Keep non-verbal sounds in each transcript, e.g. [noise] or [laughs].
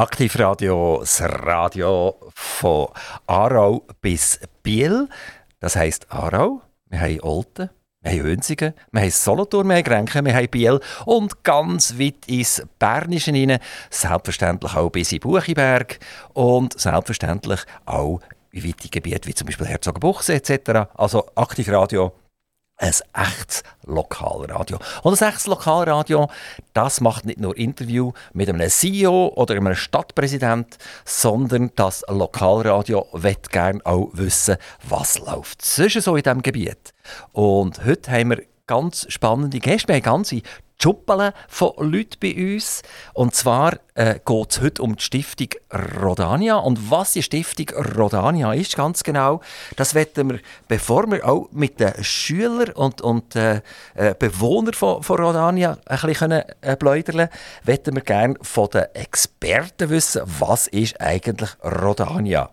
Aktivradio, das Radio von Aarau bis Biel. Das heisst Aarau, wir haben Olten, wir haben Wünsigen, wir haben Solothurn, wir haben Grenken, wir haben Biel und ganz weit ins Bernische hinein. Selbstverständlich auch bis in Buchiberg und selbstverständlich auch in weite Gebiete wie zum Beispiel Herzogenbuchsee etc. Also Aktivradio ein echtes Lokalradio. Und ein echtes Lokalradio, das macht nicht nur Interview mit einem CEO oder einem Stadtpräsident, sondern das Lokalradio wird gerne auch wissen, was läuft sonst so in diesem Gebiet. Und heute haben wir ganz spannende Gäste. Wir haben ganze Schuppeln von Leuten bei uns. Und zwar äh, geht es heute um die Stiftung Rodania. Und was die Stiftung Rodania ist, ganz genau, das werden wir, bevor wir auch mit den Schülern und, und äh, äh Bewohnern von, von Rodania ein bisschen äh, pläudern können, wir gerne von den Experten wissen, was ist eigentlich Rodania.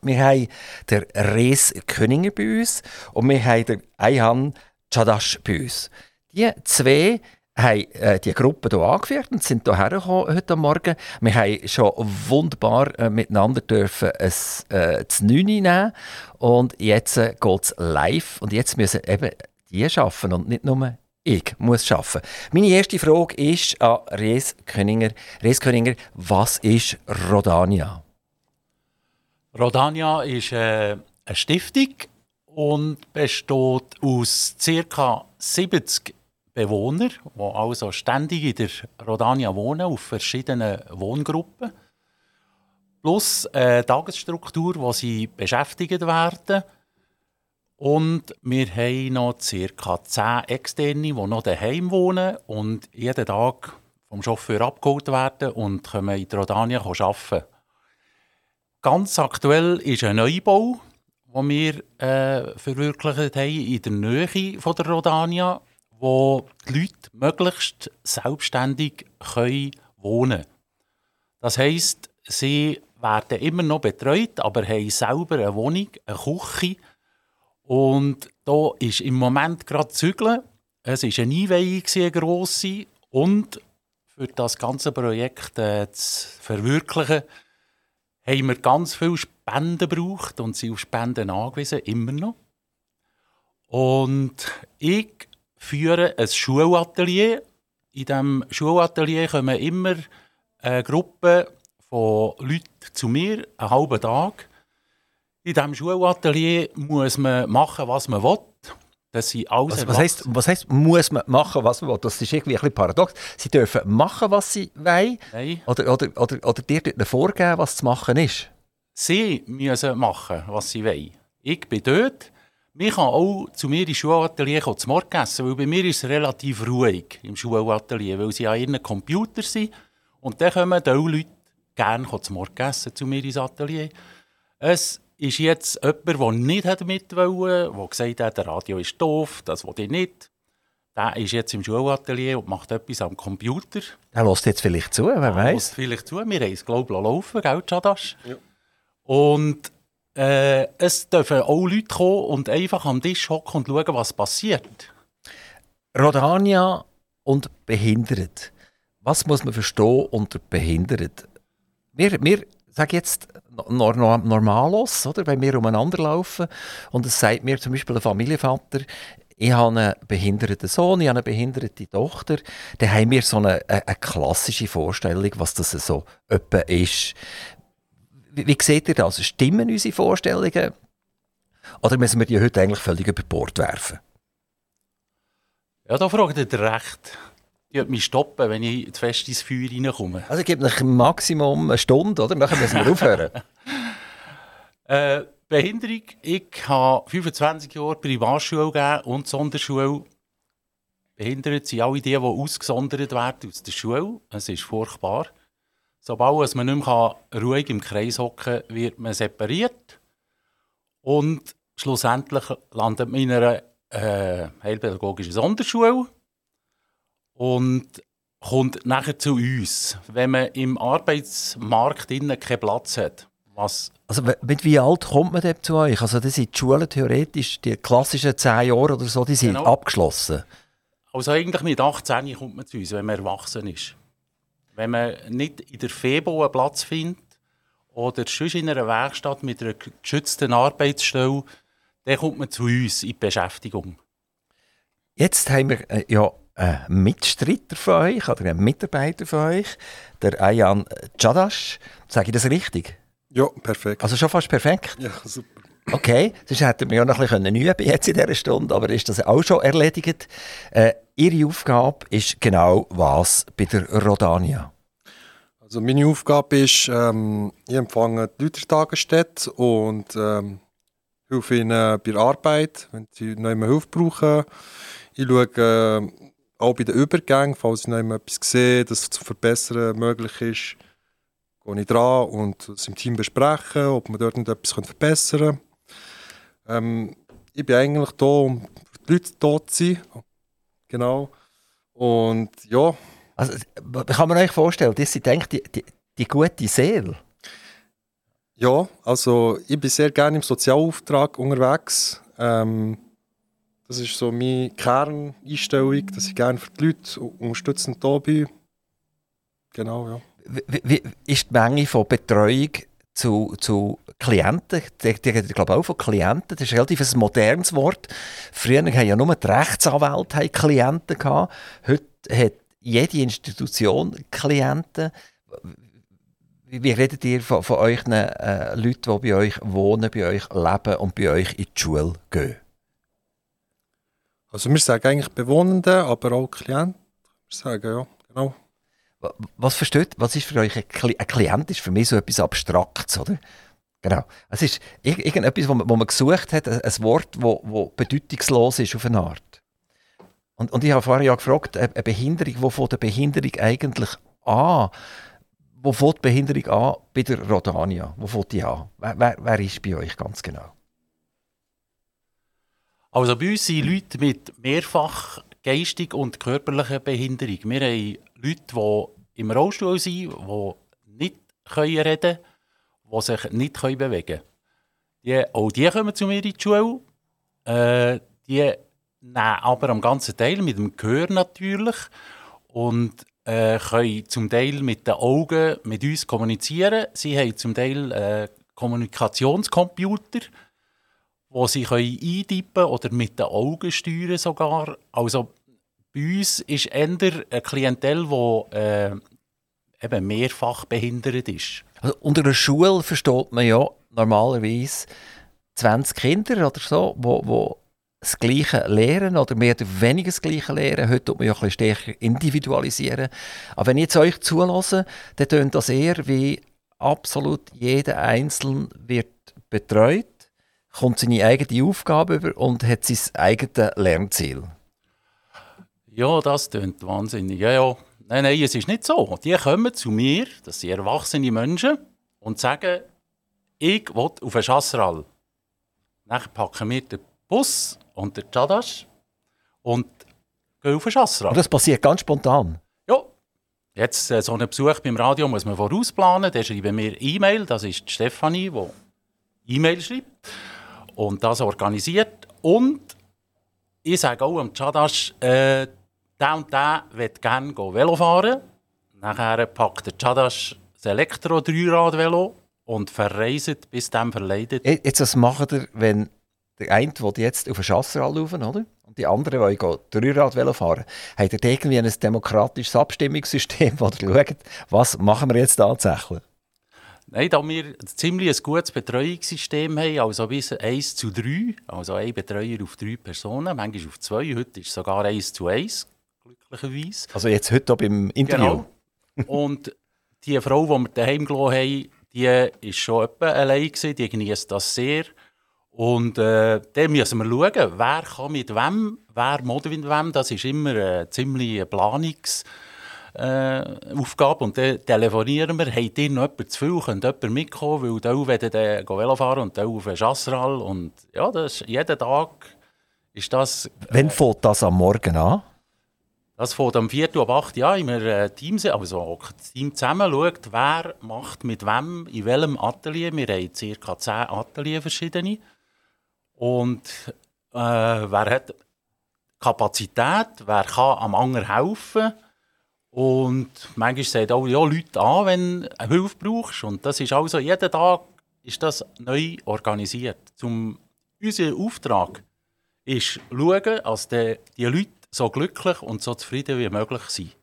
Wir haben den Res Köninger bei uns und wir haben den Ayhan Chadash bei uns. Die zwei haben äh, die Gruppe hier angeführt und sind hierher heute Morgen. Wir haben schon wunderbar äh, miteinander dürfen ein äh, 9 nehmen und jetzt äh, geht es live und jetzt müssen eben die arbeiten und nicht nur ich muss arbeiten. Meine erste Frage ist an Res Köninger. Res Köninger, was ist Rodania? Rodania ist äh, eine Stiftung und besteht aus ca. 70 Bewohner, die also ständig in der Rodania wohnen, auf verschiedenen Wohngruppen. Plus eine Tagesstruktur, wo sie beschäftigt werden. Und wir haben noch ca. 10 Externe, die noch daheim wohnen und jeden Tag vom Chauffeur abgeholt werden und können in der Rodania arbeiten. Ganz aktuell ist ein Neubau, den wir äh, verwirklicht haben in der Nähe von der Rodania wo die Leute möglichst selbstständig können wohnen können. Das heisst, sie werden immer noch betreut, aber haben selber eine Wohnung, eine Küche. Und da ist im Moment gerade Zügeln. Es war eine Einweihung, eine grosse. Und für das ganze Projekt äh, zu verwirklichen, haben wir ganz viele Spenden gebraucht und sind auf Spenden angewiesen, immer noch. Und ich führen ein Schulatelier. In diesem Schulatelier kommen immer eine Gruppe von Leuten zu mir, einen halben Tag. In diesem Schulatelier muss man machen, was man will. Das sind alles was, was, heisst, was heisst, muss man machen, was man will? Das ist irgendwie ein bisschen paradox. Sie dürfen machen, was sie wollen? Nein. Oder, oder, oder, oder dir vorgeben, was zu machen ist? Sie müssen machen, was sie wollen. Ich bin dort man kann auch zu mir ins Schulatelier zum Morgen essen, weil bei mir ist es relativ ruhig im Schulatelier, weil sie an ihren Computer sind. Und dann kommen die Leute gerne zum Morgen essen zu mir ins Atelier. Es ist jetzt jemand, der nicht mit wollte, der gesagt hat, der Radio ist doof, das will ich nicht. Der ist jetzt im Schulatelier und macht etwas am Computer. Er lässt jetzt vielleicht zu, wer weiß. Er lässt vielleicht zu. Wir haben es, glaube ich, laufen, gell, Chadash? Ja. Und äh, es dürfen auch Leute kommen und einfach am Tisch hocken und schauen, was passiert. Rodania und behindert. Was muss man verstehen unter behindert? Wir, wir sagen jetzt normalos, oder? wenn wir umeinander laufen und es sagt mir zum Beispiel ein Familienvater, ich habe einen behinderten Sohn, ich habe eine behinderte Tochter, dann haben wir so eine, eine, eine klassische Vorstellung, was das so etwa ist. Wie, wie seht ihr das? Stimmen unsere Vorstellungen? Oder müssen wir die heute eigentlich völlig über Bord werfen? Ja, da fragt ihr recht. Ich würde mich stoppen, wenn ich zu fest ins Feuer reinkomme. Also, ich gebe euch Maximum eine Stunde, oder? Dann müssen wir aufhören. [laughs] äh, Behinderung. Ich habe 25 Jahre Privatschule gegeben und Sonderschule. Behindert sind alle die, die ausgesondert werden aus der Schule. Es ist furchtbar. Sobald man nicht mehr ruhig im Kreis hocken kann, wird man separiert. Und schlussendlich landet man in einer äh, heilpädagogischen Sonderschule und kommt nachher zu uns, wenn man im Arbeitsmarkt keinen Platz hat. Was also mit wie alt kommt man zu euch? Also das sind die Schulen theoretisch, die klassischen 10 Jahre oder so, die sind genau. abgeschlossen? Also eigentlich mit 18 kommt man zu uns, wenn man erwachsen ist. Wenn man nicht in der FEBO einen Platz findet oder sonst in einer Werkstatt mit einer geschützten Arbeitsstelle, dann kommt man zu uns in die Beschäftigung. Jetzt haben wir äh, ja einen Mitstreiter von euch oder einen Mitarbeiter von euch, der Ayan Chadash. Sage ich das richtig? Ja, perfekt. Also schon fast perfekt? Ja, super. Okay, sonst hätten wir ja noch ein bisschen üben jetzt in dieser Stunde, aber ist das auch schon erledigt. Äh, Ihre Aufgabe ist genau was bei der Rodania? Also meine Aufgabe ist, ähm, ich empfange die Leute Tagesstätte und ähm, helfe ihnen bei der Arbeit, wenn sie noch immer Hilfe brauchen. Ich schaue äh, auch bei den Übergängen, falls ich noch etwas sehe, das zu verbessern möglich ist, gehe ich dran und es im Team besprechen, ob wir dort etwas verbessern können. Ähm, ich bin eigentlich da, um für die Leute da zu sein. Genau. Und ja. Also, kann man euch vorstellen, das sind eigentlich die, die, die gute Seele? Ja, also ich bin sehr gerne im Sozialauftrag unterwegs. Ähm, das ist so meine Kerneinstellung, dass ich gerne für die Leute unterstützend da bin. Genau, ja. Wie, wie ist die Menge von Betreuung zu, zu Klienten? Die, die, glaube auch von Klienten. Das ist relativ ein modernes Wort. Früher hatten ja nur die Rechtsanwälte Klienten. Gehabt. Heute hat jede Institution Klienten. Wie, redet ihr von, von euch äh, Leuten, die bei euch wohnen, bei euch leben und bei euch in die Schule gehen? Also wir sagen eigentlich Bewohnende, aber auch Klienten. Wir sagen, ja, genau. Was versteht, was ist für euch ein, Kli ein Klient? Ist für mich so etwas Abstraktes, oder? Genau. Es ist irgendetwas, wo man, wo man gesucht hat, ein Wort, wo, wo bedeutungslos ist auf eine Art. Und, und ich habe vorher ja gefragt, eine Behinderung, wo fängt eine Behinderung eigentlich an? Wo fängt die Behinderung an bei der Rodania? Wo fängt die an? Wer, wer, wer ist bei euch ganz genau? Also bei uns sind Leute mit mehrfach geistig und körperlicher Behinderung. Wir haben Leute, die im Rollstuhl sind, die nicht reden können, die sich nicht bewegen können. Die, auch die kommen zu mir in die Schule. Äh, die nehmen aber am ganzen Teil mit dem Gehör natürlich und äh, können zum Teil mit den Augen mit uns kommunizieren. Sie haben zum Teil äh, Kommunikationscomputer wo sie eintippen oder mit den Augen steuern sogar. Also bei uns ist eher eine Klientel, die äh, eben mehrfach behindert ist. Also unter einer Schule versteht man ja normalerweise 20 Kinder oder so, wo, wo das Gleiche lehren oder mehr oder weniger das Gleiche lehren. Heute tut man ja ein bisschen stärker individualisieren. Aber wenn ich jetzt euch zulasse, dann tönt das eher wie absolut jeder Einzelne wird betreut kommt seine eigene Aufgabe über und hat sein eigenes Lernziel. Ja, das klingt wahnsinnig. Ja, ja. Nein, nein, es ist nicht so. Die kommen zu mir, das sind erwachsene Menschen, und sagen, ich will auf einen Chasseral. Dann packen wir den Bus und den Chadash und gehen auf einen Chasseral. Und das passiert ganz spontan? Ja. Jetzt äh, so einen Besuch beim Radio muss man vorausplanen. Der schreibt mir E-Mail, das ist die Stefanie, die E-Mail schreibt und das organisiert. Und ich sage auch am Chadash, äh, der und der will gerne Velo fahren. Nachher packt der Chadash das Elektro-Dreirad-Velo und verreist bis dem verleidet. Jetzt, was macht ihr, wenn der eine will jetzt auf den Chasseral laufen, oder? Und die anderen wollen Dreirad-Velo fahren. Habt ihr irgendwie ein demokratisches Abstimmungssystem, wo ihr schaut, was machen wir jetzt tatsächlich? Nein, da wir ein ziemlich gutes Betreuungssystem haben, also bis 1 zu 3, also ein Betreuer auf drei Personen, manchmal auf zwei, heute ist es sogar 1 zu 1, glücklicherweise. Also jetzt heute beim Interview? Genau. Und die Frau, die wir daheim gelassen haben, die war schon etwa allein, gewesen, die genießt das sehr. Und äh, dann müssen wir schauen, wer kann mit wem, wer muss mit wem, das ist immer äh, ziemlich Planungs- äh, Aufgabe. Und dann telefonieren wir, habt ihr noch jemanden zu viel, könnt jemand mitkommen, weil da werden dann Velo fahren und da auf den Chasseral. Und ja, das ist, jeden Tag ist das... Äh, Wann fängt das am Morgen an? Das fängt am 4. ab 8 Uhr an, wir äh, also das Team zusammen schaut, wer macht mit wem, in welchem Atelier. Wir haben ca. 10 Atelier verschiedene. Und äh, wer hat Kapazität, wer kann am anderen helfen Und manchmal sagen auch ja, Leute an, wenn du Hilfe brauchst. Und das ist also, jeden Tag ist das neu organisiert. Zum, unser Auftrag ist schauen, dass die Leute so glücklich und so zufrieden wie möglich sind.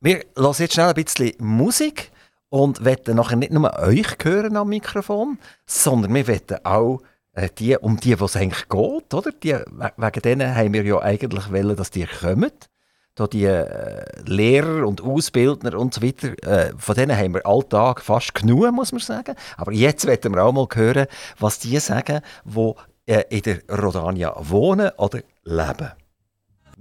Wir hören jetzt schnell ein bisschen Musik und wollen nachher nicht nur euch hören am Mikrofon, sondern wir wollen auch äh, die, um die, was eigentlich geht, oder? Die, wegen denen haben wir ja eigentlich wollen, dass die kommen. Da die äh, Lehrer und Ausbildner und so weiter, äh, von denen haben wir alltag fast genug, muss man sagen. Aber jetzt wollen wir auch mal hören, was die sagen, die äh, in der Rodania wohnen oder leben.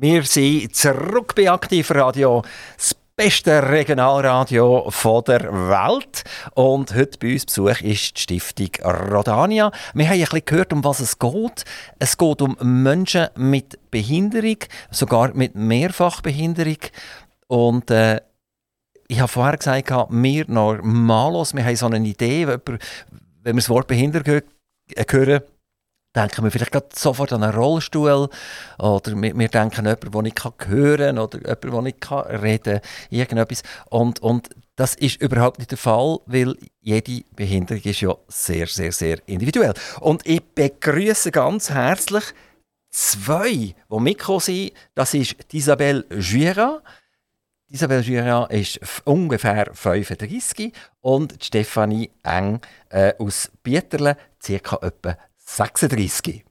Wir sind zurück bei Aktivradio. Das beste Regionalradio der Welt. Und heute bei uns Besuch ist die Stiftung Rodania. Wir haben ein bisschen gehört, um was es geht. Es geht um Menschen mit Behinderung, sogar mit Mehrfachbehinderung. Und äh, ich habe vorher gesagt, wir normalos, wir haben so eine Idee, wenn wir das Wort Behinderung hören, denken wir vielleicht sofort an einen Rollstuhl oder wir, wir denken an jemanden, der nicht hören kann oder jemanden, der nicht reden kann, irgendetwas. Und, und das ist überhaupt nicht der Fall, weil jede Behinderung ist ja sehr, sehr, sehr individuell. Und ich begrüße ganz herzlich zwei, die mitgekommen sind. Das ist Isabelle Juira. Isabelle Juira ist ungefähr 35 und Stefanie Eng äh, aus Bieterle, ca. etwa 36.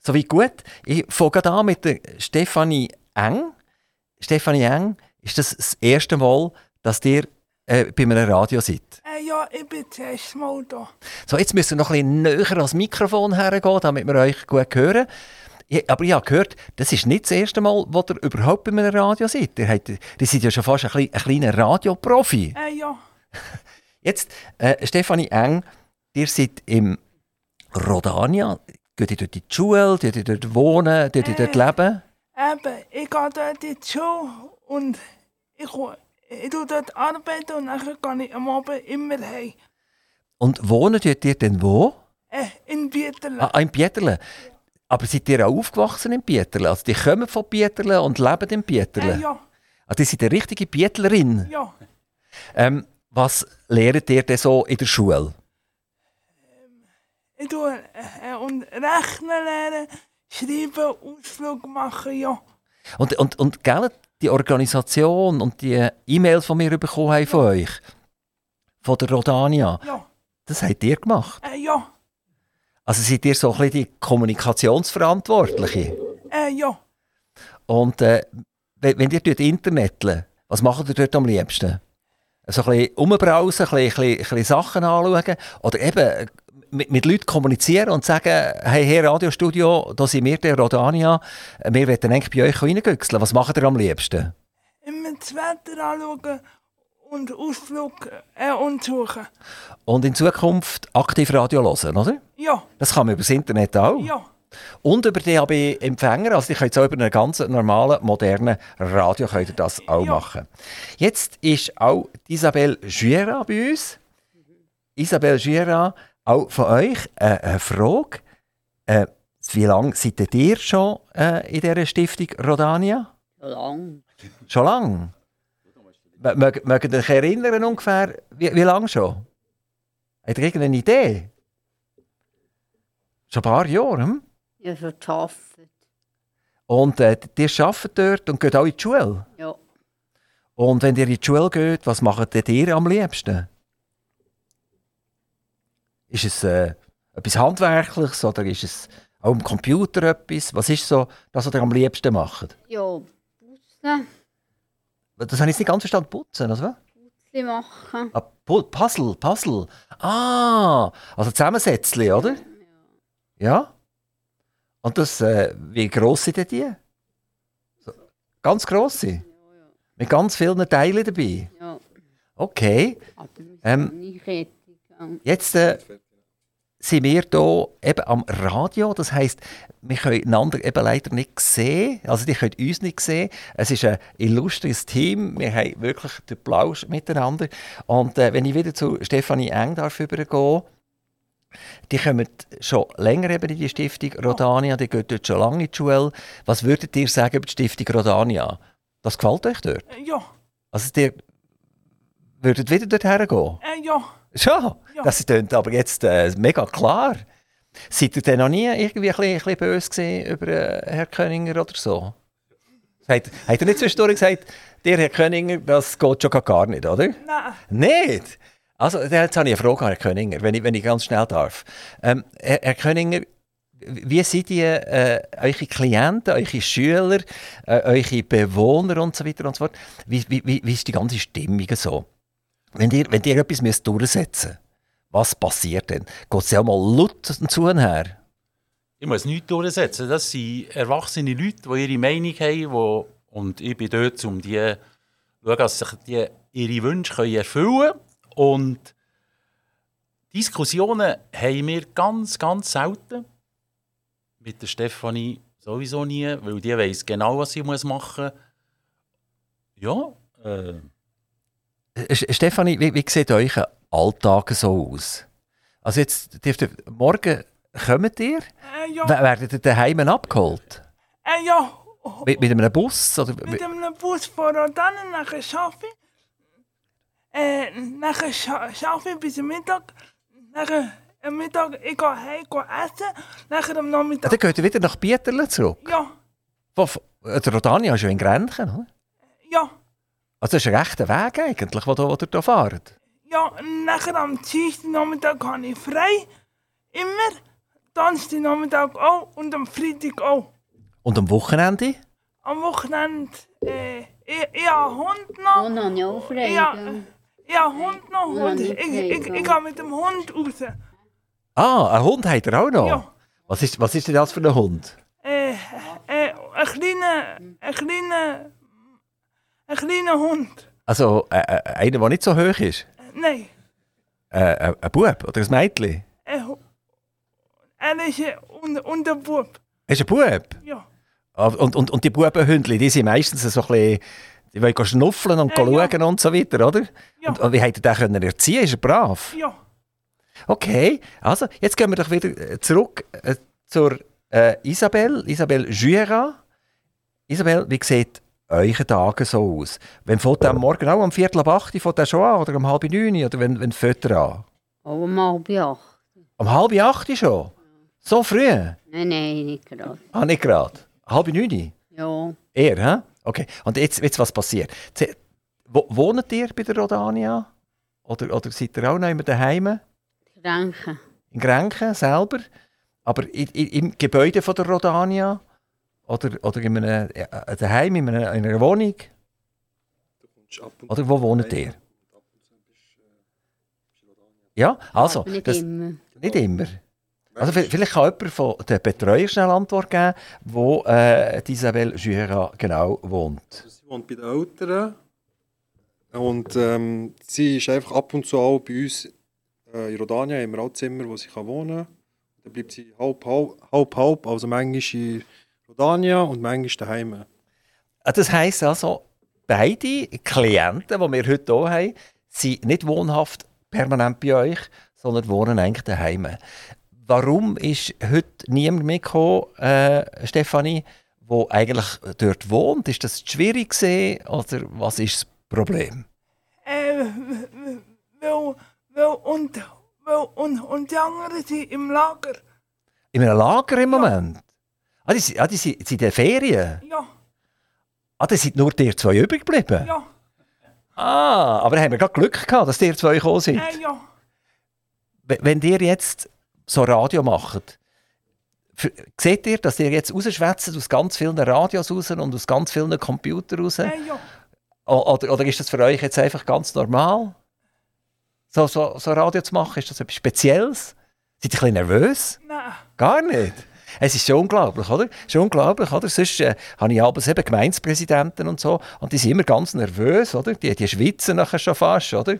Soweit gut. Ich fange an mit der Stefanie Eng. Stefanie Eng, ist das das erste Mal, dass ihr äh, bei einem Radio seid? Äh, ja, ich bin das erste Mal da. So, jetzt müssen wir noch ein bisschen näher ans Mikrofon hergehen, damit wir euch gut hören. Ich, aber ich habe gehört, das ist nicht das erste Mal, wo ihr überhaupt bei einem Radio seid. Ihr, habt, ihr seid ja schon fast ein, ein kleiner Radioprofi. Äh, ja. Jetzt, äh, Stefanie Eng, ihr seid im Rodania? Geht ihr dort in die Schule? Geht ihr dort wohnen? Geht ihr dort leben? Eben, ich gehe dort in die Schule und ich, ich tue dort arbeiten und dann gehe ich am Abend immer heim. Und wohnen dort ihr denn wo? Äh, in Bieterle. Ah, in Bieterle. Aber seid ihr auch aufgewachsen in Bieterle? Also die kommen von Bieterle und leben in Bieterle? Äh, ja. Also die sind eine richtige Bietlerin? Ja. Ähm, was lehrt ihr denn so in der Schule? Ich tue äh, und rechnen lernen, schreiben, Ausflug machen, ja. Und, und, und gell, die Organisation und die E-Mails, die wir bekommen haben von euch, von der Rodania, ja. das habt ihr gemacht? Äh, ja. Also seid ihr so ein bisschen die Kommunikationsverantwortliche? Äh, ja. Und äh, wenn ihr dort Internet, was macht ihr dort am liebsten? So ein bisschen umbrausen, ein bisschen, ein bisschen Sachen anschauen oder eben mit, mit Leuten kommunizieren und sagen, hey, hier Radiostudio, da sind wir, der Rodania, wir wollen eigentlich bei euch reingüchseln. Was macht ihr am liebsten? Immer das Wetter anschauen und Ausflug äh, und suchen. Und in Zukunft aktiv Radio hören, oder? Ja. Das kann man über das Internet auch? Ja. Und über DAB-Empfänger, also ich könnt auch über einen ganz normalen, modernen Radio könnt ihr das auch ja. machen. Jetzt ist auch Isabelle Juera bei uns. Isabelle Juera, auch von euch äh, eine Frage. Äh, wie lange seid ihr schon äh, in dieser Stiftung Rodania? Schon lange. Schon lange? Mögt ihr euch erinnern ungefähr, wie, wie lange schon? Habt ihr irgendeine Idee? Schon ein paar Jahre, hm? Ja, schon gearbeitet. Und äh, ihr arbeitet dort und geht auch in die Schule? Ja. Und wenn ihr in die Schule geht, was macht ihr am liebsten? Ist es äh, etwas Handwerkliches oder ist es auch am Computer etwas? Was ist so das, was ihr am liebsten macht? Ja, putzen. Das habe ich nicht ganz verstanden. Putzen, oder was? Putzli machen. Ah, Puzzle, Puzzle. Ah, also Zusammensetzli, oder? Ja. Ja? Und das, äh, wie gross sind die? So, ganz grosse? Ja, ja. Mit ganz vielen Teilen dabei? Ja. Okay. Aber Ähm. Jetzt äh, sind wir hier eben am Radio. Das heisst, wir können einander eben leider nicht sehen. Also, die können uns nicht sehen. Es ist ein illustres Team. Wir haben wirklich den Plausch miteinander. Und äh, wenn ich wieder zu Stefanie Eng darf übergehen, die kommen schon länger eben in die Stiftung Rodania, die gehen dort schon lange in die Schule. Was würdet ihr sagen über die Stiftung Rodania? Das gefällt euch dort? Ja. Also ihr würdet wieder dorthin gehen? Äh, ja. Schon? Ja. Das klingt aber jetzt äh, mega klar. Seid ihr denn noch nie irgendwie ein bisschen, ein bisschen böse über äh, Herr Köninger oder so? Hat, hat er nicht zwischendurch gesagt, der Herr Köninger, das geht schon gar nicht, oder? Nein. Nicht? Also, jetzt habe ich eine Frage an Herrn Köninger, wenn ich, wenn ich ganz schnell darf. Ähm, Herr, Herr Köninger, wie sind die, äh, eure Klienten, eure Schüler, äh, eure Bewohner und so weiter und so fort? Wie, wie, wie ist die ganze Stimmung so? Wenn ihr, wenn ihr etwas müsst durchsetzen müsst, was passiert denn? Geht es ja mal laut zu und her? Ich muss nichts durchsetzen. Das sind erwachsene Leute, die ihre Meinung haben. Die, und ich bin dort, um die zu schauen, dass sich die ihre Wünsche erfüllen können. Und Diskussionen haben wir ganz, ganz selten. Mit der Stefanie sowieso nie, weil die weiß genau, was sie machen muss. Ja, Äh, Stefanie, wie, wie sieht euer Alltag so aus? Also jetzt, dürft ihr, morgen kommt ihr, Äh, ja. Werdet ihr daheim abgeholt? Äh, ja. Mit, mit einem Bus? Oder, Mit einem Bus von Rodan nachher schaffe ich. Äh, schaffe ich bis Mittag. Nachher am Mittag ich gehe heim gehe essen. Nachher am dann Nachmittag. geht ihr wieder nach Bieterle zurück? Ja, von, der Rodania ist ja in Grenchen, oder? ja, Also das ist ein rechter Weg eigentlich, wo, ihr- hier fahrt. ja. Nachher am Dienstag Nachmittag habe ich frei. Immer. Donnerstag Nachmittag auch und am Freitag auch. Und am Wochenende? Am Wochenende, äh, ich, ich habe einen Hund noch. Und dann ja frei. Ja. gell? Ich habe einen Hund noch und ich, ich, ich, ich gehe mit dem Hund raus. Ah, einen Hund habt ihr auch noch? Ja. Was, ist, was ist denn das für ein Hund? Äh, äh, ein kleiner, ein kleiner, ein kleiner Hund. Also äh, äh, einer, der nicht so hoch ist? Nein, Äh, äh, ein Bub oder ein Mädchen? er ist ein und, ein Bub. Er ist ein Bub? Ja, Ah, Und, und, und die Bubenhündchen, die sind meistens so ein bisschen, die wollen schnuffeln und Äh, ja. schauen und so weiter, oder? Ja. Und, und wie habt ihr den können erziehen? Ist er brav? ja. Okay, also jetzt gehen wir doch wieder äh, zurück zur äh, Isabelle, Isabelle Juera. Isabelle, wie sieht eure Tage so aus? Wenn der am Morgen auch um Viertel ab acht, fängt der schon an, oder um halb neun, oder wenn, wenn fängt er an? Aber mal bei acht. Um halb acht schon? So früh? Nein, nein, nicht gerade. Ah, nicht gerade. Halb neun? Ja, Eher, hä? Okay. Und jetzt, jetzt was passiert? Wo, wohnt ihr bei der Rodania? Oder, oder seid ihr auch noch immer daheim? Kränken. In Grenken selber? Aber in, in, im Gebäude von der Rodania? Oder, oder in einem, äh, daheim, in einer, in einer Wohnung? Oder wo wohnt ihr? Ja, also, Aber nicht das, immer. nicht immer. Also vi- vielleicht kann jemand von den Betreuern schnell Antwort geben, wo äh, die Isabelle Jura genau wohnt. Sie wohnt bei den Eltern. Und ähm, sie ist einfach ab und zu auch bei uns äh, in Rodania, haben wir auch Zimmer, wo sie kann wohnen kann. Dann bleibt sie halb, halb, halb, halb, also manchmal in Rodania und manchmal daheim. Ah, Das heisst also, beide Klienten, die wir heute hier haben, sind nicht wohnhaft permanent bei euch, sondern wohnen eigentlich daheim. Warum ist heute niemand mitgekommen, äh, Stefanie, wo eigentlich dort wohnt? Ist das schwierig gewesen, oder was ist das Problem? Äh, weil, weil, und, weil, und, und die anderen sind im Lager. In einem Lager im Moment? Ah, die, sind- ah, die sind, sind in den Ferien? Ja, Ah, da sind nur die zwei übrig geblieben? ja, Ah, aber haben wir gerade Glück gehabt, dass die zwei gekommen sind? äh, ja. W- Wenn ihr jetzt so Radio macht, f- seht ihr, dass ihr jetzt rausschwätzt aus ganz vielen Radios raus und aus ganz vielen Computern raus? Äh, ja. O- Oder, oder ist das für euch jetzt einfach ganz normal? So, so, so Radio zu machen, ist das etwas Spezielles? Seid ihr ein bisschen nervös? Nein, Gar nicht. Es ist schon unglaublich, oder? Schon unglaublich, oder? Sonst äh, habe ich abends eben Gemeindepräsidenten und so und die sind immer ganz nervös, oder? Die, die schwitzen nachher schon fast, oder?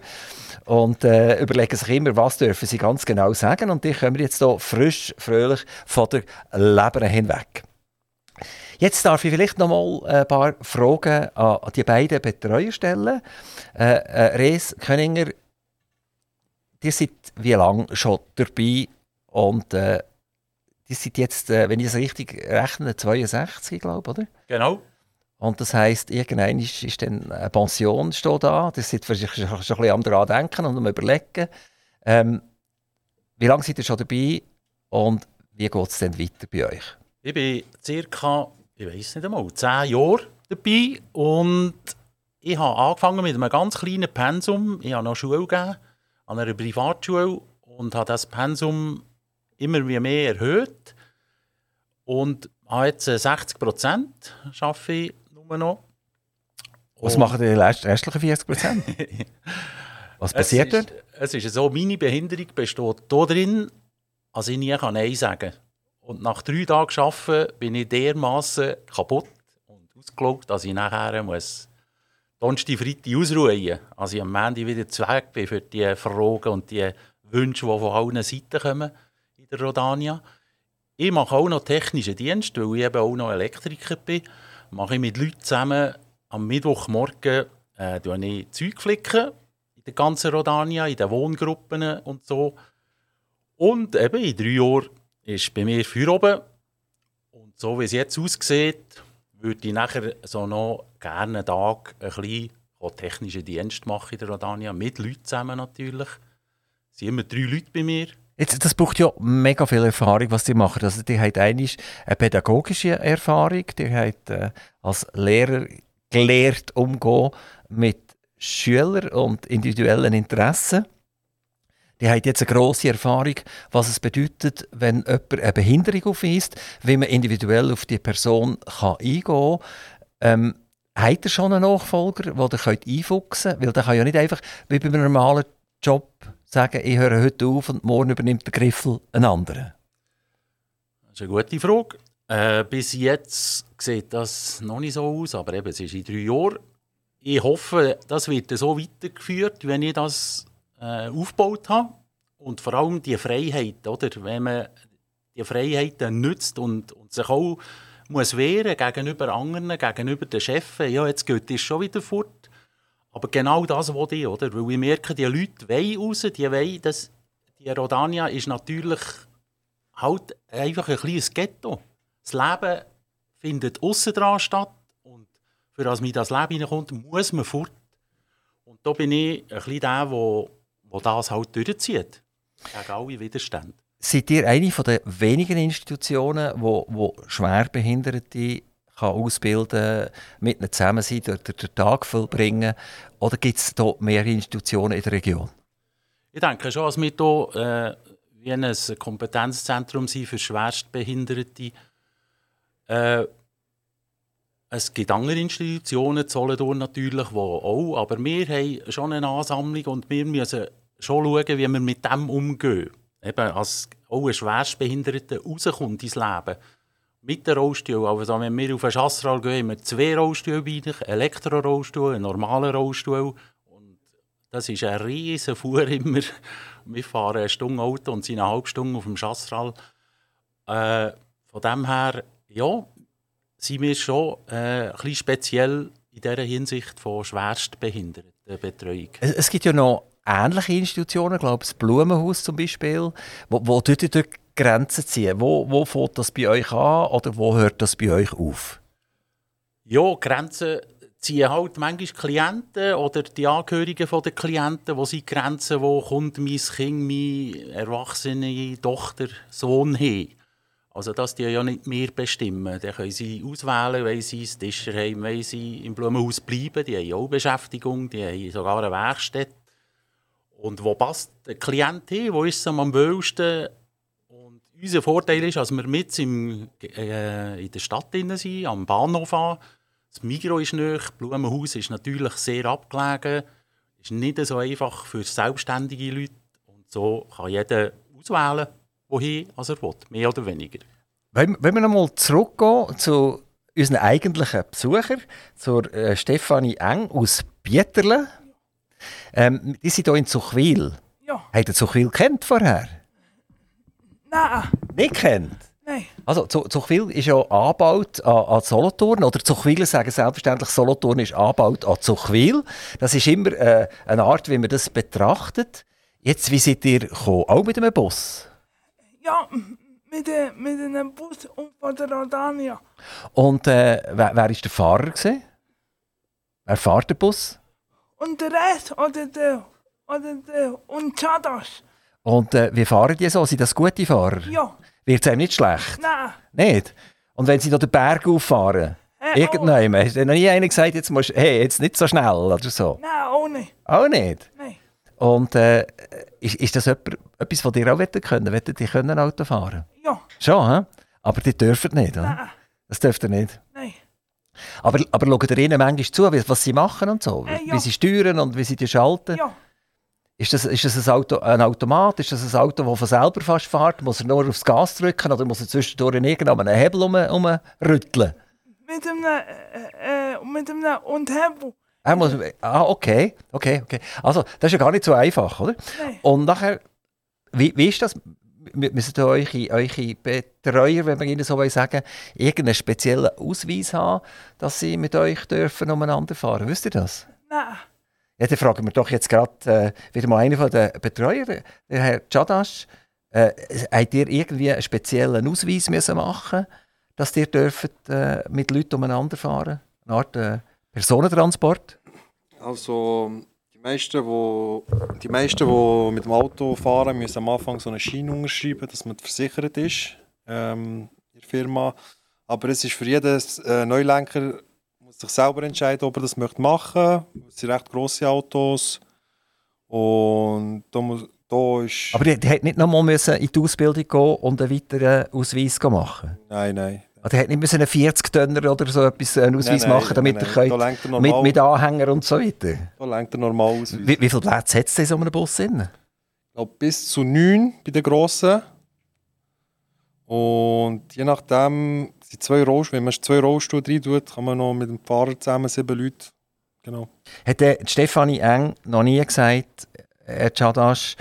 Und äh, überlegen sich immer, was dürfen sie ganz genau sagen und die kommen jetzt hier frisch, fröhlich von der Leber hinweg. Jetzt darf ich vielleicht noch mal ein paar Fragen an die beiden Betreuer stellen. Äh, äh, Res Köninger, ihr seid wie lange schon dabei und äh, die sind jetzt, äh, wenn ich es richtig rechne, 62, glaube ich, oder? genau. Und das heisst, irgendwann ist, ist dann eine Pension steht da. Das sind schon, schon ein bisschen am daran denken und am überlegen. Ähm, wie lange seid ihr schon dabei und wie geht es dann weiter bei euch? Ich bin circa, ich weiß nicht einmal, zehn Jahre dabei und ich habe angefangen mit einem ganz kleinen Pensum. Ich habe noch Schule gegeben, an einer Privatschule und habe das Pensum immer wie mehr erhöht. Und habe jetzt äh, 60 Prozent arbeite ich nur noch. Was Und machen die rest- restlichen 40 Prozent? [laughs] Was passiert es dort? es ist so, meine Behinderung besteht darin, dass ich nie Nein sagen kann. Und nach drei Tagen Arbeiten bin ich dermaßen kaputt und ausgelaugt, dass ich nachher muss Donnerstag, Freitag ausruhen muss. Also ich am Montag wieder zu Weg bin für die Fragen und die Wünsche, die von allen Seiten kommen der Rodania. Ich mache auch noch technischen Dienst, weil ich eben auch noch Elektriker bin. Mache ich mit Leuten zusammen am Mittwochmorgen äh, ich Zeug flicken in der ganzen Rodania, in den Wohngruppen und so. Und eben in drei Jahren ist bei mir Feuer oben. Und so wie es jetzt aussieht, würde ich nachher so noch gerne einen Tag ein bisschen technischen Dienst machen in der Rodania, mit Leuten zusammen natürlich. Es sind immer drei Leute bei mir. Jetzt, das braucht ja mega viel Erfahrung, was die machen. Also, die haben einmal eine pädagogische Erfahrung, die haben äh, als Lehrer gelernt, umgehen mit Schülern und individuellen Interessen. Die haben jetzt eine grosse Erfahrung, was es bedeutet, wenn jemand eine Behinderung aufweist, wie man individuell auf die Person kann eingehen kann. Ähm, habt ihr schon einen Nachfolger, den könnt einfuchsen könnt? Weil der kann ja nicht einfach, wie bei einem normalen Job, sagen, ich höre heute auf und morgen übernimmt der Griffel einen anderen. Das ist eine gute Frage. Äh, bis jetzt sieht das noch nicht so aus, aber eben, es ist in drei Jahren. Ich hoffe, das wird so weitergeführt, wenn ich das äh, aufgebaut habe. Und vor allem die Freiheit, oder? wenn man die Freiheiten nützt und, und sich auch muss wehren gegenüber anderen, gegenüber den Chefs. Ja, jetzt geht es schon wieder fort. Aber genau das will ich, oder? Weil ich merke, die Leute wollen raus, die wollen, dass die Rodania ist natürlich halt einfach ein kleines Ghetto. Das Leben findet aussen dran statt und für das man das Leben hineinkommt, muss man fort. Und da bin ich ein bisschen der, der, der das halt durchzieht. Gegen alle Widerstände. Seid ihr eine den wenigen Institutionen, wo, wo Schwerbehinderte kann ausbilden mit ihnen zusammen sein, dort den Tag vollbringen? Oder gibt es da mehr Institutionen in der Region? Ich denke schon, dass wir hier äh, ein Kompetenzzentrum sind für Schwerstbehinderte. Äh, es gibt andere Institutionen, Solothurn natürlich, die auch, aber wir haben schon eine Ansammlung und wir müssen schon schauen, wie wir mit dem umgehen. Eben, als auch ein Schwerstbehinderter rauskommt ins Leben. Mit dem Rollstuhl. Also wenn wir auf einen Chassral gehen, haben wir zwei Rollstühle bei sich, einen Elektrorollstuhl, einen normalen Rollstuhl. Und das ist ein riesen Fuhr immer. Wir fahren eine Stunde Auto und sind eine halbe Stunde auf dem Chassral. Äh, von dem her, ja, sind wir schon äh, ein bisschen speziell in dieser Hinsicht von Schwerstbehindertenbetreuung. Es, es gibt ja noch ähnliche Institutionen, ich glaube das Blumenhaus zum Beispiel, wo, wo dort die Grenzen ziehen. Wo, wo fängt das bei euch an oder wo hört das bei euch auf? Ja, Grenzen ziehen halt manchmal Klienten oder die Angehörigen der Klienten, wo sie Grenzen, wo kommt mein Kind, meine erwachsene Tochter, Sohn hin. Also das die ja nicht mehr bestimmen. Dann können sie auswählen, wenn sie ins Tischerheim, wenn sie im Blumenhaus bleiben. Die haben auch Beschäftigung, die haben sogar eine Werkstatt. Und wo passt der Klient hin? Wo ist es am wohlsten? Unser Vorteil ist, dass wir mit im, äh, in der Stadt drin sind, am Bahnhof an. Das Migros ist nahe, das Blumenhaus ist natürlich sehr abgelegen. Ist nicht so einfach für selbstständige Leute. Und so kann jeder auswählen, wohin er will, mehr oder weniger. Wenn, wenn wir nochmal zurückgehen zu unseren eigentlichen Besucher, zur äh, Stefanie Eng aus Bieterle. Ähm, die sind hier in Zuchwil. Ja, Habt ihr Zuchwil kennt vorher? Nein, Nicht kennt? nein. Also, Zu- Zuchwil ist ja angebaut an, an Solothurn. Oder Zuchwiler sagen selbstverständlich, Solothurn ist angebaut an Zuchwil. Das ist immer äh, eine Art, wie man das betrachtet. Jetzt, wie seid ihr gekommen? Auch mit einem Bus? Ja, mit, äh, mit einem Bus und von der Rodania. Und äh, wer, wer ist der Fahrer gewesen? Wer fährt den Bus? Und der Rest oder der, oder der, und Chadas. Und äh, wie fahren die so? Sind das gute Fahrer? Ja, Wird es einem nicht schlecht? nein. Nicht? Und wenn sie noch den Berg auffahren? Äh, Irgendwann, hat noch nie einer gesagt, jetzt musst hey, jetzt nicht so schnell oder so? Oh, nein, auch nicht. Auch nicht? Nein. Und äh, ist, ist das jemand, etwas, was ihr auch wollt können? Wollt ihr können Auto fahren? Ja, Schon, hä? Aber die dürfen nicht, oder? nein, Das dürft ihr nicht. nein. Aber, aber schaut ihr ihnen manchmal zu, was sie machen und so? Äh, ja. Wie sie steuern und wie sie die schalten? Ja, Ist das, ist das ein, Auto, ein Automat? Ist das ein Auto, das von selber fast fährt? Muss er nur aufs Gas drücken oder muss er zwischendurch in irgendeinem Hebel um, umrütteln? mit einem, äh, äh, mit einem und Hebel. Er muss, ah, okay, okay, okay. Also, das ist ja gar nicht so einfach, oder? Nein. Und nachher, wie, wie ist das? Müssen eure, eure Betreuer, wenn wir ihnen so wollen sagen, irgendeinen speziellen Ausweis haben, dass sie mit euch dürfen umeinander fahren? Wisst ihr das? Nein, Ja, dann fragen wir doch jetzt gerade äh, wieder mal einen von den Betreuern, Herr Chadash. Äh, habt ihr irgendwie einen speziellen Ausweis müssen machen dass ihr dürft, äh, mit Leuten umeinander fahren? Eine Art äh, Personentransport? Also die meisten, wo, die meisten, die mit dem Auto fahren, müssen am Anfang so einen Schein unterschreiben, dass man versichert ist ähm, in der Firma. Aber es ist für jeden äh, Neulenker sich selber entscheiden, ob er das möchte machen möchte. Es sind recht grosse Autos und da, muss, da ist... Aber die, die hat nicht nochmal müssen in die Ausbildung gehen und einen weiteren Ausweis machen nein, nein. Oder die hat nicht müssen einen 40-Tönner oder so etwas einen Ausweis Nein, nein, machen, damit nein, er könnt, er mit, mit Anhänger und so weiter. da lenkt er normal aus. Wie, wie viele Plätze hat es in so einem Bus drin? Ich glaube, bis zu neun bei den Grossen. Und je nachdem, sind zwei Rollstuhl, wenn man zwei Rollstuhl rein tut, kann man noch mit dem Fahrer zusammen sieben Leute. Genau. Hat Stefanie Eng noch nie gesagt, Herr Chadash,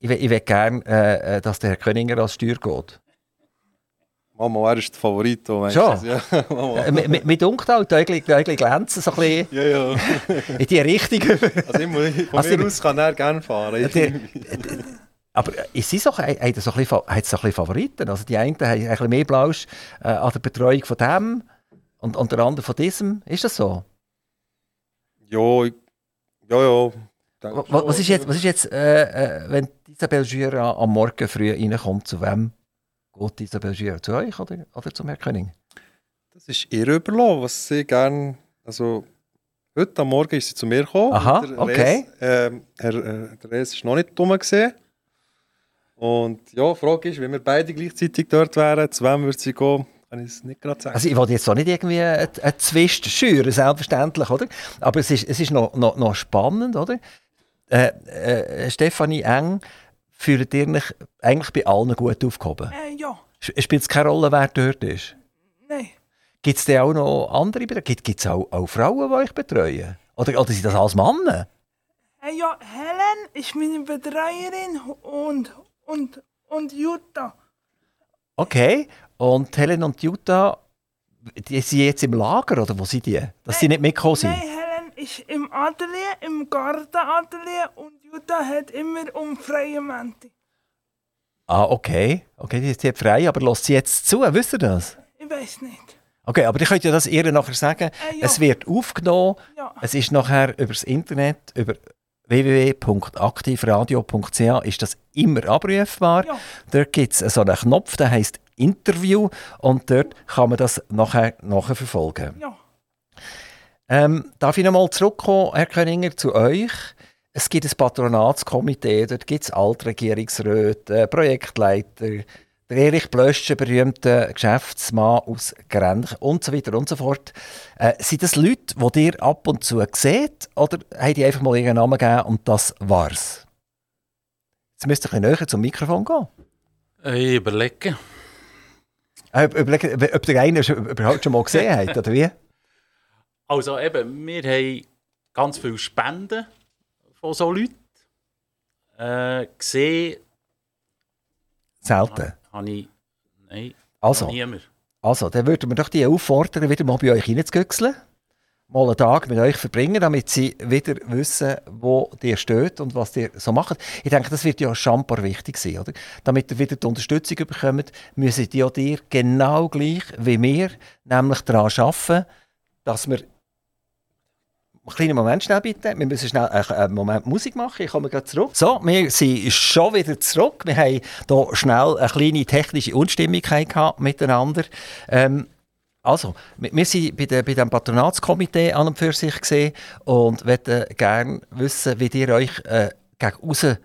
ich, ich will gerne, äh, äh, dass der Herr Köninger als Steuer geht? Mama, er ist der Favorit. Schon? Ja. [laughs] Äh, mit- mit- auch, die glänzen so ein bisschen ja, ja. in die Richtung. Also immer, von Also mir ich- aus kann er gerne fahren. Aber äh, ist sie so, haben so ein bisschen, Favoriten? Also die einen haben ein bisschen mehr Blausch äh, an der Betreuung von dem und, und der andere von diesem. Ist das so? ja, ich- ja, ja. Was schon. ist jetzt, was ist jetzt äh, äh, wenn Isabelle Jura am Morgen früh reinkommt, zu wem geht Isabelle Jura? Zu euch oder, oder zum Herrn König? Das ist ihr überlassen, was sie gerne. Also, heute am Morgen ist sie zu mir gekommen. Aha, okay. Res, ähm, Herr äh, der Res ist noch nicht dumm gesehen. Und ja, die Frage ist, wenn wir beide gleichzeitig dort wären, zu wem würde sie gehen, kann ich es nicht gerade sagen. Also ich wollte jetzt auch nicht irgendwie einen einen Zwist schüren, selbstverständlich, oder? Aber es ist, es ist noch, noch, noch spannend, oder? Äh, äh, Stefanie Eng fühlt ihr nicht eigentlich bei allen gut aufgehoben. äh, ja, Spielt es keine Rolle, wer dort ist? nein. Gibt es denn auch noch andere? Gibt es auch, auch Frauen, die euch betreuen? Oder, oder sind das alles Männer? Äh, ja, Helen ist meine Betreuerin und, und, und Jutta. Okay. Und Helen und Jutta, die sind jetzt im Lager, oder wo sind die? Dass sie nicht mitgekommen sind? Nein, Helen ist im Atelier, im Gartenatelier und Jutta hat immer um freie Momente. Ah, okay. Okay, die, die hat frei, aber lässt sie jetzt zu, wisst ihr das? Ich weiß nicht. Okay, aber ich könnt ja das ihr nachher sagen. Äh, ja, Es wird aufgenommen, ja. es ist nachher über das Internet, über www.aktivradio.ch ist das immer abrufbar. Ja. Dort gibt es so einen Knopf, der heißt Interview und dort kann man das nachher, nachher verfolgen. Ja, Ähm, darf ich nochmal zurückkommen, Herr Köninger, zu euch? Es gibt ein Patronatskomitee, dort gibt es Altregierungsräte, Projektleiter, der Erich Blösche, berühmter Geschäftsmann aus Grenchen und so weiter und so fort. Äh, sind das Leute, die ihr ab und zu seht oder habt ihr einfach mal ihren Namen gegeben und das war's? Jetzt müsst ihr ein bisschen näher zum Mikrofon gehen. Ich überlege. Äh, überlegen, ob- der eine überhaupt schon mal gesehen hat, oder wie? [laughs] Also eben, wir haben ganz viele Spenden von so Leuten. Äh, gesehen Selten. Habe ich... Nein, Also. niemand. Also, dann würden wir doch die auffordern, wieder mal bei euch reinzugüchseln. mal einen Tag mit euch verbringen, damit sie wieder wissen, wo ihr steht und was ihr so macht. Ich denke, das wird ja schambar wichtig sein, oder? Damit ihr wieder die Unterstützung bekommt, müssen die ja dir genau gleich wie wir nämlich daran arbeiten, dass wir einen kleinen Moment schnell bitte. Wir müssen schnell einen Moment Musik machen. Ich komme gerade zurück. So, wir sind schon wieder zurück. Wir haben hier schnell eine kleine technische Unstimmigkeit gehabt miteinander. Ähm, also, wir sind bei, der, bei dem Patronatskomitee an und für sich und möchten gerne wissen, wie ihr euch äh, gegen außen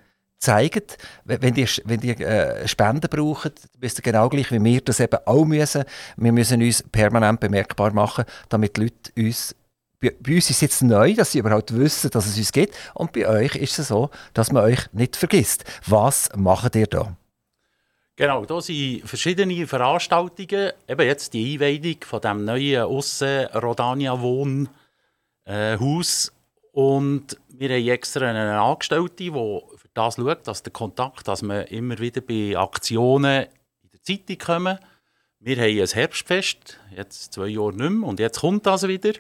zeigt. Wenn ihr, wenn ihr äh, Spenden braucht, müsst ihr genau gleich wie wir das eben auch müssen. Wir müssen uns permanent bemerkbar machen, damit die Leute uns bei, uns ist es jetzt neu, dass sie überhaupt wissen, dass es uns gibt. Und bei euch ist es so, dass man euch nicht vergisst. Was macht ihr da? Genau, da sind verschiedene Veranstaltungen. Eben jetzt die Einweidung von dem neuen Aussen Rodania Wohnhaus. Und wir haben extra eine Angestellte, die für das schaut, dass der Kontakt, dass wir immer wieder bei Aktionen in der Zeitung kommen. Wir haben ein Herbstfest, jetzt zwei Jahre nicht mehr, und jetzt kommt das wieder.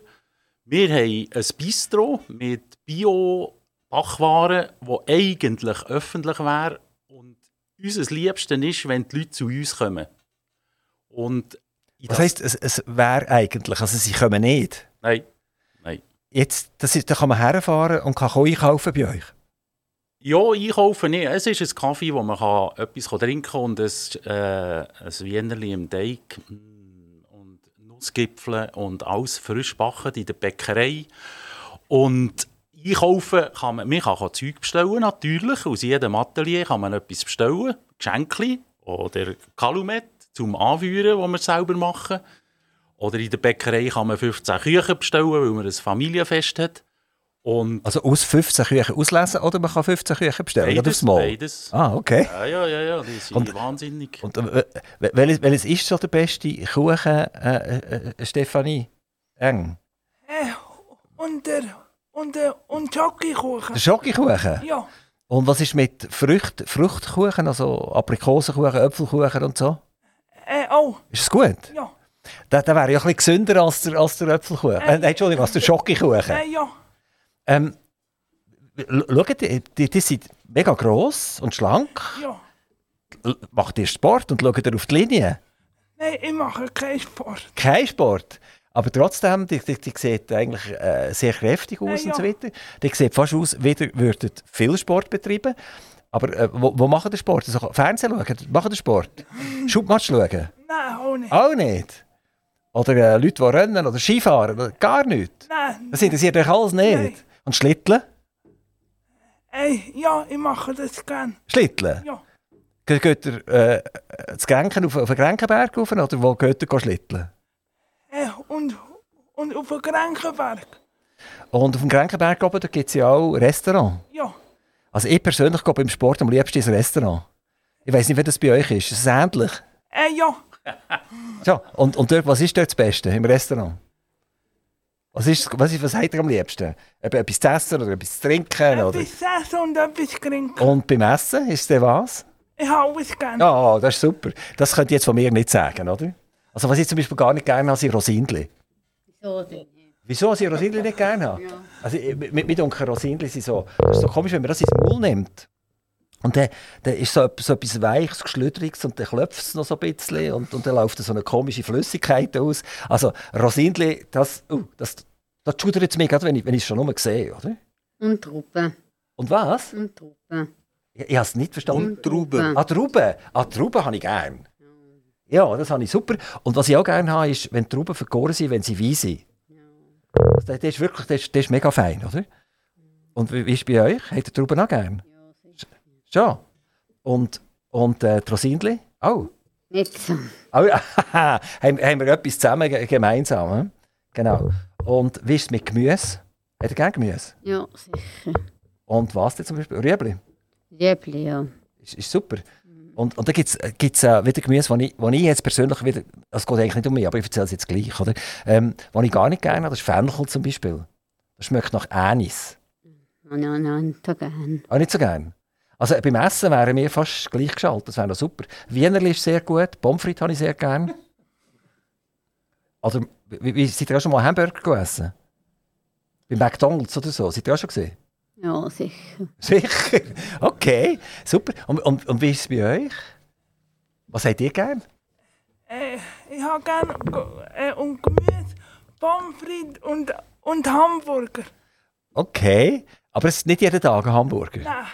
Wir haben ein Bistro mit Bio-Backwaren, das eigentlich öffentlich wäre. Und unser Liebsten ist, wenn die Leute zu uns kommen. Und das- heisst, es, es wäre eigentlich, also sie kommen nicht. Nein, nein. Jetzt, das ist, da kann man herfahren und kann einkaufen bei euch. Ja, einkaufen nicht. Es ist ein Kaffee, wo man kann etwas trinken kann und ein, äh, ein Wienerli im Teig Nussgipfel und alles frisch backen in der Bäckerei. Und einkaufen kann man, man kann Zeug bestellen, natürlich. Aus jedem Atelier kann man etwas bestellen. Geschenkli oder Kalumet zum Anführen, das wir selber machen. Oder in der Bäckerei kann man 15 Küchen bestellen, weil man ein Familienfest hat. Und Also aus 15 Küchen auslesen oder man kann 15 Küchen bestellen? oder aufs Mal? beides. Ah, okay. Ja, ja, ja, ja, die sind Und- wahnsinnig. Und äh, wel- welches, welches ist so der beste Kuchen, äh, äh, äh, Stefanie? Eng. Äh, und der, und der, und Schokokuchen. Der Schokokuchen? Ja, Und was ist mit Frucht, Fruchtkuchen, also Aprikosenkuchen, Äpfelkuchen und so? äh, oh, Ist es gut? ja, Der, der wäre ja ein bisschen gesünder als der, als der Äpfelkuchen. Äh, nein, Entschuldigung, als der [laughs] Schokokuchen. äh, ja. Ähm, schaut, die, die, die sind mega gross und schlank. Ja. Macht ihr Sport und schaut ihr auf die Linie? Nein, ich mache keinen Sport. Kein Sport. Aber trotzdem, die, die, die sieht eigentlich äh, sehr kräftig aus Ja, und so weiter. Die sieht fast aus, wie ihr würdet viel Sport betreiben. Aber äh, wo, wo machen ihr Sport? Also, Fernsehen schauen? Machen ihr Sport? Schubmatch schauen? Nein, auch nicht. Auch nicht. Oder äh, Leute, die rennen oder Skifahren? Gar nicht. Nein, Das interessiert euch alles nicht. Nein. Und Schlitteln? ey, ja, ich mache das gern. Schlitteln? Ja, Ge- Geht ihr äh, das Grenken auf, auf den Grenkenberg rauf oder wo geht ihr schlitteln? äh, und, und auf den Krankenberg. Und auf dem Grenkenberg oben gibt es ja auch Restaurant. Ja, Also ich persönlich gehe beim Sport am liebsten ins Restaurant. Ich weiß nicht, wie das bei euch ist. Ist es ähnlich? äh, ja. [laughs] So, und, und dort, was ist dort das Beste im Restaurant? Was, ist, was, ist, was habt ihr am liebsten? Eben Etwas zu essen oder etwas zu trinken? Oder? Etwas essen und etwas trinken. Und beim Essen ist es was? Ich habe alles gern. Ja, das ist super. Das könnt ihr jetzt von mir nicht sagen, oder? Also was ich zum Beispiel gar nicht gerne habe, sind Rosindli. So denn. Wieso ich Rosindli nicht gerne habe? Also ich- mit, mit dunkel Rosindli sind so, ist so komisch, wenn man das ins Maul nimmt. Und dann, dann ist so, so etwas Weiches, Geschlüdriges und dann klopft es noch so ein bisschen und, und dann läuft so eine komische Flüssigkeit aus. Also Rosindli, das, uh, das, das schudert es mir gerade, wenn ich, wenn ich es schon nur sehe, oder? Und Truppen. Und was? Und Truppen. Ich, ich habe es nicht verstanden. Und Trauben. Ah, Trauben. Ah, Trauben habe ich gern. Ja, das habe ich super. Und was ich auch gerne habe, ist, wenn Trauben vergoren sind, wenn sie weich sind. Das, das ist wirklich das ist, das ist mega fein, oder? Und wie, wie ist es bei euch? Habt ihr Trauben auch gern? Schon. Und, und äh, die Rosindli? Auch? Nicht so. Oh, ja, [laughs] haben, haben wir etwas zusammen ge- gemeinsam? hm? Genau. Und wie ist es mit Gemüse? Hat ihr gerne Gemüse? Ja, sicher. Und was denn zum Beispiel? Rüebli? Liebli, ja. Ist, ist super. Und, und da gibt es äh, wieder Gemüse, wo ich, wo ich jetzt persönlich wieder, es geht eigentlich nicht um mich, aber ich erzähle es jetzt gleich, oder? Ähm, was ich gar nicht gerne habe, das ist Fenchel zum Beispiel. Das schmeckt nach Anis. Und ja, nein, so gern. Auch nicht so gern. Also beim Essen wären wir fast gleich geschaltet, das wäre noch super. Wienerli ist sehr gut, Pommes frites habe ich sehr gern. Oder, wie, wie, seid ihr auch schon mal Hamburger gegessen? Bei McDonalds oder so? Seid ihr auch schon gesehen? Ja, sicher. Sicher. Okay, super. Und, und, und wie ist es bei euch? Was habt ihr gern? Äh, ich habe gerne äh, und Gemüse, Pommes frites und, und Hamburger. Okay. Aber es ist nicht jeden Tag ein Hamburger. Nein,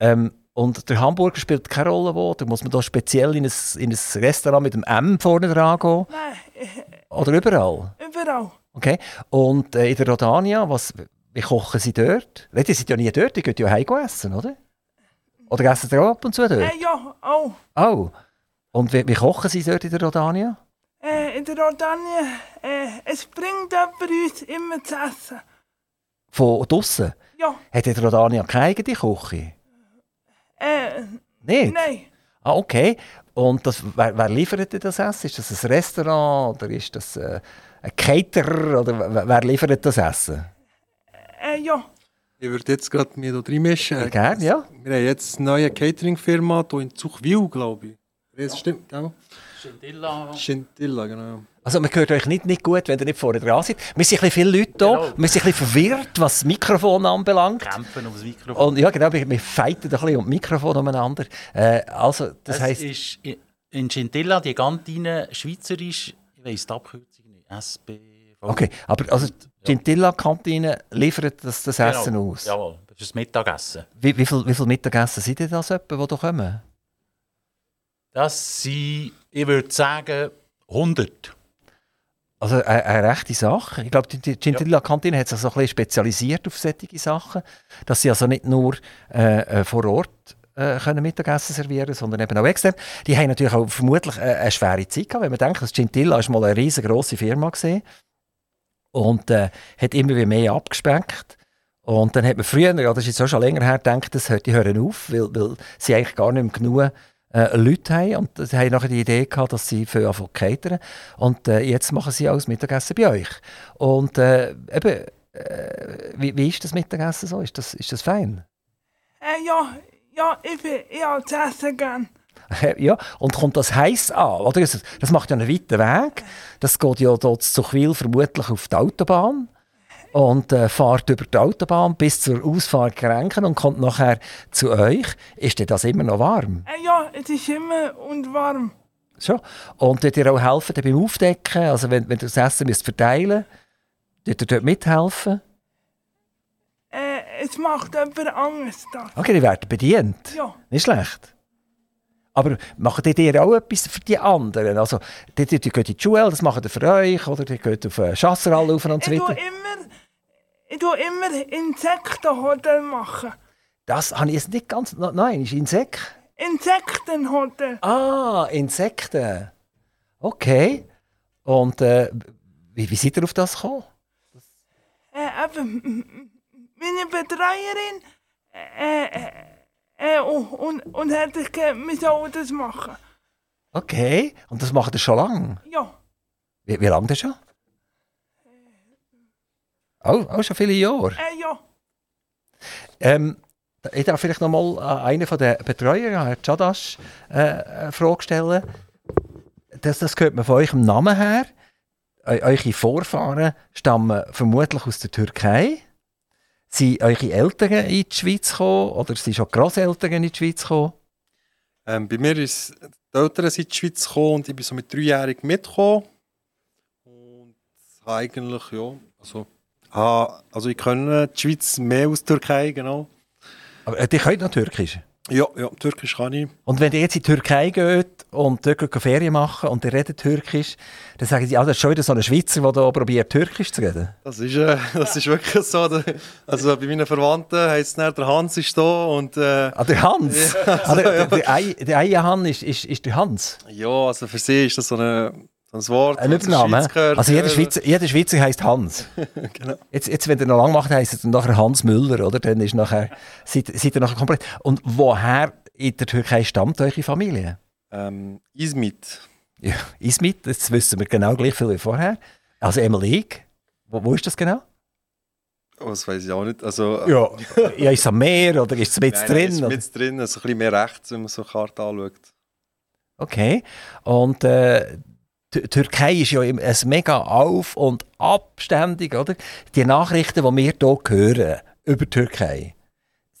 Ähm, und der Hamburger spielt keine Rolle wo? Da muss man da speziell in ein, in ein Restaurant mit dem M vorne dran gehen? nein, Oder überall? überall. Okay. Und äh, in der Rodania, was, wie kochen sie dort? Nein, Die sind ja nie dort, die gehen ja heim essen, oder? Oder essen sie auch ab und zu dort? Äh, ja, auch. Oh. Und wie, wie kochen sie dort in der Rodania? Äh, in der Rodanie, äh, es bringt jemand uns immer zu essen. Von draussen? Ja, Hat in der Rodania keine eigene Küche? Nicht? nein. Ah, okay. Und das, wer, wer liefert denn das Essen? Ist das ein Restaurant oder ist das äh, ein Caterer? Oder wer, wer liefert das Essen? Äh, ja, Ich würde jetzt gerade mir da reinmischen. Ja, gerne, ja. Wir haben jetzt eine neue Catering-Firma hier in Zuchwil, glaube ich. Das stimmt, gell? Scintilla. Scintilla, genau. Also man hört euch nicht, nicht gut, wenn ihr nicht vorne dran seid. Wir sind ein viele Leute hier. Genau. Wir sind ein bisschen verwirrt, was das Mikrofon anbelangt. Kämpfen ums Mikrofon. Und ja, genau, wir, fighten ein bisschen um das Mikrofon umeinander. Äh, also, das es heisst, ist in Scintilla die Kantine schweizerisch, ich weiss die Abkürzung nicht, SB. okay, aber also die Gentilla-Kantine liefert das, das Genau. Essen aus. Jawohl, das ist das Mittagessen. Wie, wie viel, wie viel Mittagessen sind denn das etwa, die da kommen? Das sind, ich würde sagen, 100. Also eine, eine rechte Sache. Ich glaube, die, Gentilla-Kantine hat sich so ein bisschen spezialisiert auf solche Sachen, dass sie also nicht nur äh, äh, vor Ort äh, können Mittagessen servieren sondern eben auch extern. Die haben natürlich auch vermutlich äh, eine schwere Zeit gehabt, wenn man denkt, dass Gentilla ist mal eine riesengroße Firma gesehen und äh, hat immer wieder mehr abgespeckt. Und dann hat man früher, ja, das ist jetzt auch schon länger her, gedacht, das hört, die hören auf, weil, weil sie eigentlich gar nicht mehr genug äh, Leute haben. Und sie haben nachher die Idee gehabt, dass sie für anfangen zu catern. Und äh, jetzt machen sie auch das Mittagessen bei euch. Und äh, eben, äh, wie, wie ist das Mittagessen so? Ist das, ist das fein? äh, ja, ja, ich, bin, habe zu essen gern. [laughs] ja, und kommt das heiß an? Oder? Das, macht ja einen weiten Weg. Das geht ja dort zu Zuchwil vermutlich auf die Autobahn und äh, fährt über die Autobahn bis zur Ausfahrt Grenken und kommt nachher zu euch. Ist denn das immer noch warm? Äh, ja, es ist immer und warm. So. Und dort ihr auch helfen beim Aufdecken? Also wenn, wenn ihr das Essen müsst verteilen müsst, ihr dort mithelfen? Äh, es macht jemand anderes das. Okay, die werden bedient. Ja, Nicht schlecht. Aber macht ihr auch etwas für die anderen? Also, die, die, die geht in die Schule, das macht ihr für euch, oder die geht auf eine Chasserhalle rauf und so ich tue weiter. immer, ich tue immer Insektenhotel machen. Das habe ich jetzt nicht ganz... Nein, ist Insekt. Insektenhotel. Ah, Insekten. Okay. Und äh, wie, wie seid ihr auf das gekommen? Äh, eben, meine Betreuerin äh, äh, äh, und, und, hat gesagt, wir sollen das machen. Okay. Und das macht ihr schon lange? Ja, Wie, wie lange das schon? Oh, auch schon viele Jahre. äh, ja. Ähm, ich darf vielleicht noch mal an einen von den Betreuern, Herrn Chadash, äh, eine Frage stellen. Das, das hört man von eurem Namen her. Eu eure Vorfahren stammen vermutlich aus der Türkei. Sind eure Eltern in die Schweiz gekommen oder sind schon Grosseltern in die Schweiz gekommen? Ähm, bei mir ist die Eltern sind in die Schweiz gekommen und ich bin so mit dreijährig mitgekommen. Und eigentlich, ja, also, habe, also ich kenne die Schweiz mehr aus der Türkei, genau. Aber äh, die können noch Türkisch. Ja, ja, Türkisch kann ich. Und wenn ihr jetzt in die Türkei geht und dort Ferien machen und ihr redet Türkisch, dann sagen sie, ah, das ist schon wieder so ein Schweizer, der hier probiert, Türkisch zu reden. Das ist, äh, [laughs] das ist wirklich so. Der- Also bei meinen Verwandten heisst es dann, der Hans ist da und äh, Ah, der Hans. ah, [laughs] der, der, Ei- der Eierhan ist, ist, ist der Hans. ja, also für sie ist das so, eine, so ein Wort. Ein das zur Übername. Also jeder Schweizer, jeder Schweizer heisst Hans. [laughs] Genau. Jetzt, jetzt, wenn ihr noch lang macht, heisst es dann nachher Hans Müller, oder? Dann ist nachher, seid, seid ihr nachher komplett. Und woher in der Türkei stammt eure Familie? Ähm, Izmit. Ja, Izmit, das wissen wir genau gleich viel wie vorher. Also ich. Wo, wo ist das genau? Oh, das weiß ich auch nicht. Also, Ja, ja ist es am Meer oder ist es mit drin? Oder? ist mit drin, also ein bisschen mehr rechts, wenn man so eine Karte anschaut. Okay. Und äh, die Türkei ist ja ein mega auf- und abständig, oder? Die Nachrichten, die wir hier hören über die Türkei,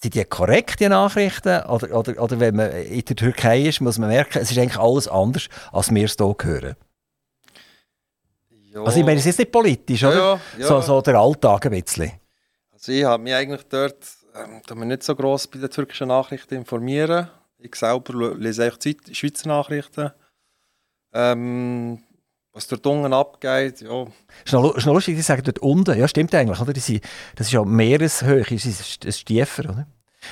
sind die korrekt, die Nachrichten? Oder, oder, oder wenn man in der Türkei ist, muss man merken, es ist eigentlich alles anders, als wir es hier hören. Ja, Also ich meine, es ist nicht politisch, oder? ja, ja, So, so der Alltag ein bisschen. Also ich habe mich eigentlich dort ähm, da nicht so gross bei den türkischen Nachrichten informieren. Ich selber lese eigentlich Schweizer Nachrichten. Ähm, was dort unten abgeht, ja. Ist ist noch lustig, die sagen dort unten, ja stimmt eigentlich, oder? Die sind, das ist ja Meereshöhe, das ist ein Stiefer, oder?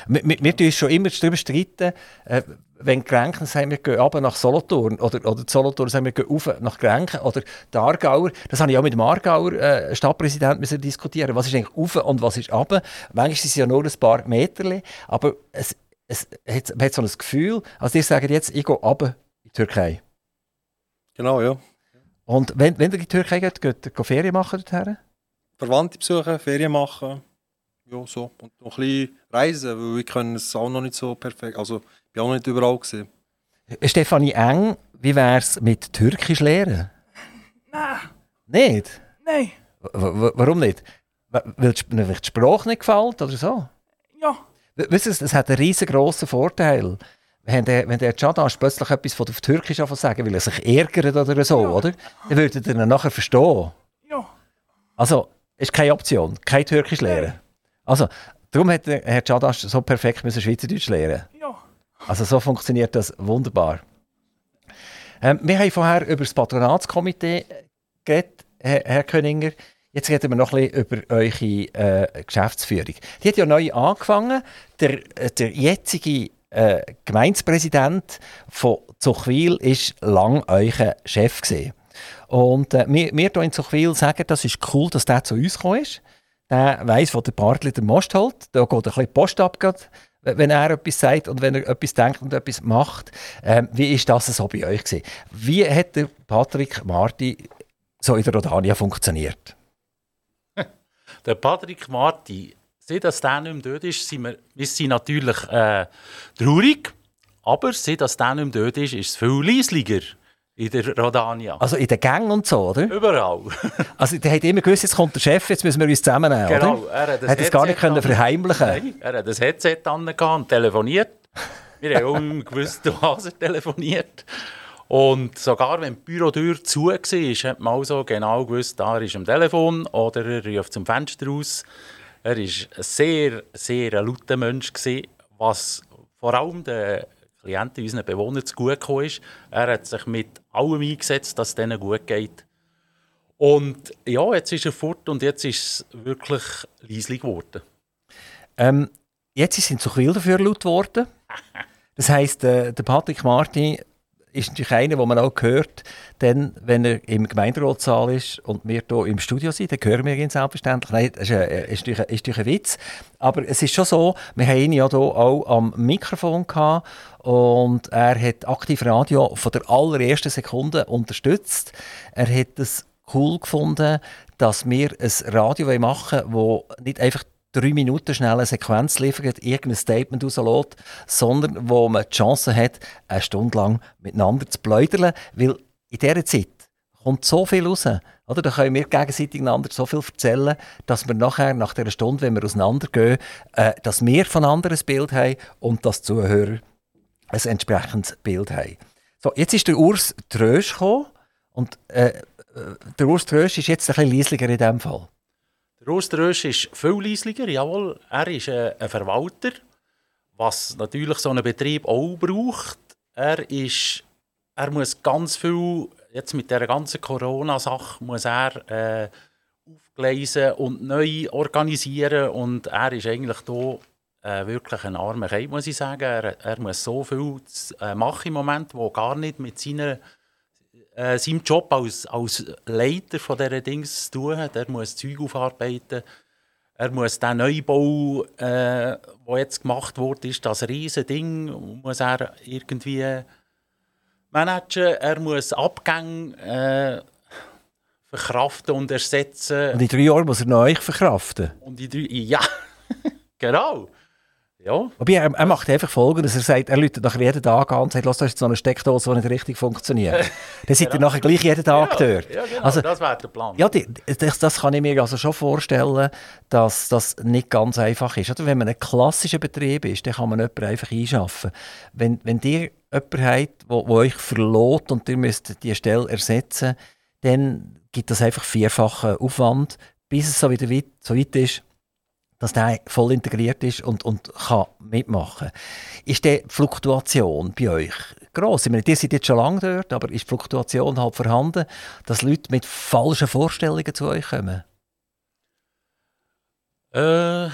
Wir, wir, wir uns schon immer darüber streiten, äh, wenn Grenken sagen, wir gehen runter nach Solothurn oder, oder Solothurn sagen, wir gehen rauf nach Grenken oder die Aargauer, das habe ich auch mit dem Aargauer äh, Stadtpräsidenten diskutieren, was ist eigentlich rauf und was ist runter. Manchmal sind es ja nur ein paar Meter, aber es, es, hat, man hat so ein Gefühl, also die sagen jetzt, ich gehe runter in die Türkei. Genau, ja. Und wenn, wenn ihr in die Türkei geht, geht ihr Ferien machen dorthin? Verwandte besuchen, Ferien machen. Ja, so. Und noch ein bisschen reisen, weil wir können es auch noch nicht so perfekt. Also, ich bin auch noch nicht überall gesehen. Stefanie Eng, wie wäre es mit Türkisch lernen? Nein, Nicht? nein, W warum nicht? Weil die weil die Sprache nicht gefällt oder so? ja, W- Wisst ihr, das hat einen riesengroßen Vorteil. Wenn der, wenn der Çağdaş plötzlich etwas von auf Türkisch sagen, weil er sich ärgert oder so, Ja. oder? Dann würdet ihr ihn nachher verstehen. ja, Also, ist keine Option, kein Türkisch lernen. Also, darum hat der Herr Çağdaş so perfekt müssen Schweizerdeutsch lernen ja. Also so funktioniert das wunderbar. Ähm, wir haben vorher über das Patronatskomitee geredet, Herr, Herr Köninger. Jetzt reden wir noch ein bisschen über eure äh, Geschäftsführung. Die hat ja neu angefangen. Der, äh, der jetzige äh, Gemeindepräsident von Zuchwil war lang euer Chef. Gewesen. Und äh, wir, wir hier in Zuchwil sagen, das ist cool, dass der zu uns gekommen ist. Der weiss, wo der Bartli den Most holt. Da geht ein bisschen Post ab, wenn er etwas sagt und wenn er etwas denkt und etwas macht. Ähm, wie ist das so bei euch gewesen? Wie hat der Patrick Marti so in der Rodania funktioniert? [laughs] Der Patrick Marti, seit dass der nicht mehr dort ist, sind wir, wir sind natürlich äh, traurig. Aber seit dass der nicht mehr dort ist, ist es viel leisliger in der Rodania. Also in den Gängen und so, oder? Überall. [laughs] Also der hat immer gewusst, jetzt kommt der Chef, jetzt müssen wir uns zusammennehmen, Genau, oder? er hat das hat es gar nicht können verheimlichen Nein, er hat das Headset angehabt und telefoniert. Wir haben auch immer gewusst, [laughs] was er telefoniert. Und sogar wenn die Bürotür zu war, hat man also genau gewusst, da er ist am Telefon oder er ruft zum Fenster raus. Er war ein sehr, sehr lauter Mensch, gewesen, was vor allem den Klienten, unseren Bewohnern, zu gut gekommen ist. Er hat sich mit allem eingesetzt, dass es denen gut geht. Und ja, jetzt ist er fort und jetzt ist es wirklich leislich geworden. Ähm, jetzt ist in Zuchwil dafür laut geworden. [laughs] Das heisst, äh, der Patrick Marti ist natürlich einer, den man auch hört, denn, wenn er im Gemeinderatssaal ist und wir hier im Studio sind, dann hören wir ihn selbstverständlich. Nein, das ist, äh, ist, natürlich, ist natürlich ein Witz. Aber es ist schon so, wir haben ihn ja hier auch am Mikrofon gehabt und er hat aktiv Radio von der allerersten Sekunde unterstützt. Er hat es cool gefunden, dass wir ein Radio machen wollen, das nicht einfach drei Minuten schnell eine Sequenz liefert, irgendein Statement rauslässt, sondern wo man die Chance hat, eine Stunde lang miteinander zu pläudern, weil in dieser Zeit kommt so viel raus. Oder? Da können wir gegenseitig einander so viel erzählen, dass wir nachher, nach dieser Stunde, wenn wir auseinandergehen, äh, dass wir voneinander ein Bild haben und dass die Zuhörer ein entsprechendes Bild haben. So, jetzt ist der Urs Trösch gekommen und äh, äh, der Urs Trösch ist jetzt ein bisschen leislicher in diesem Fall. Der Osterrösch ist viel leislicher, jawohl. Er ist äh, ein Verwalter, was natürlich so ein Betrieb auch braucht. Er, ist, er muss ganz viel, jetzt mit der ganzen Corona-Sache, muss er äh, aufgleisen und neu organisieren. Und er ist eigentlich hier äh, wirklich ein armer Kerl, muss ich sagen. Er, er muss so viel äh, machen im Moment, wo gar nicht mit seiner äh, seinem Job als, als Leiter von dieser Dings zu tun hat. Er muss Zeug aufarbeiten. Er muss den Neubau, äh, der jetzt gemacht wurde, ist das riesige Ding, muss er irgendwie managen. Er muss Abgänge äh, verkraften und ersetzen. Und in drei Jahren muss er noch euch verkraften. Und die drei, ja, [laughs] genau. Ja, Wobei, er, er macht einfach Folgendes. Er sagt, er läutet nachher jeden Tag an und sagt, «Lass, da ist so eine Steckdose, die nicht richtig funktioniert. [laughs] Dann seid ihr nachher gleich jeden Tag dort. ja genau, Also, das wäre der Plan. Ja, die, das, das kann ich mir also schon vorstellen, dass das nicht ganz einfach ist. Oder wenn man ein klassischer Betrieb ist, dann kann man jemanden einfach einschaffen. Wenn, wenn ihr jemanden habt, wo euch verlot und ihr müsst die Stelle ersetzen, dann gibt das einfach vierfachen Aufwand, bis es so wieder weit, so weit ist, dass der voll integriert ist und, und kann mitmachen. Ist die Fluktuation bei euch gross? Ich meine, ihr seid jetzt schon lange dort, aber ist die Fluktuation halt vorhanden, dass Leute mit falschen Vorstellungen zu euch kommen? Äh,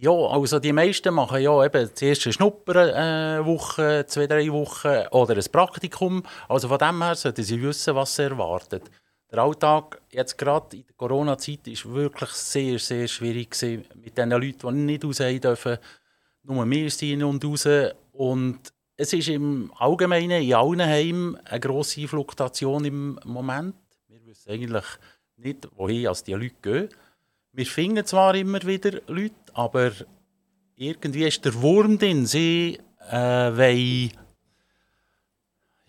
ja, also die meisten machen ja eben zuerst eine Schnupperwoche, zwei, drei Wochen oder ein Praktikum. Also von dem her sollten sie wissen, was sie erwartet. Der Alltag jetzt gerade in der Corona-Zeit ist wirklich sehr, sehr schwierig gewesen mit den Leuten, die nicht raus dürfen. Nur wir sind und raus. Und es ist im Allgemeinen in allen Heimen eine grosse Fluktuation im Moment. Wir wissen eigentlich nicht, wohin als die Leute gehen. Wir finden zwar immer wieder Leute, aber irgendwie ist der Wurm drin. Sie äh, wollen,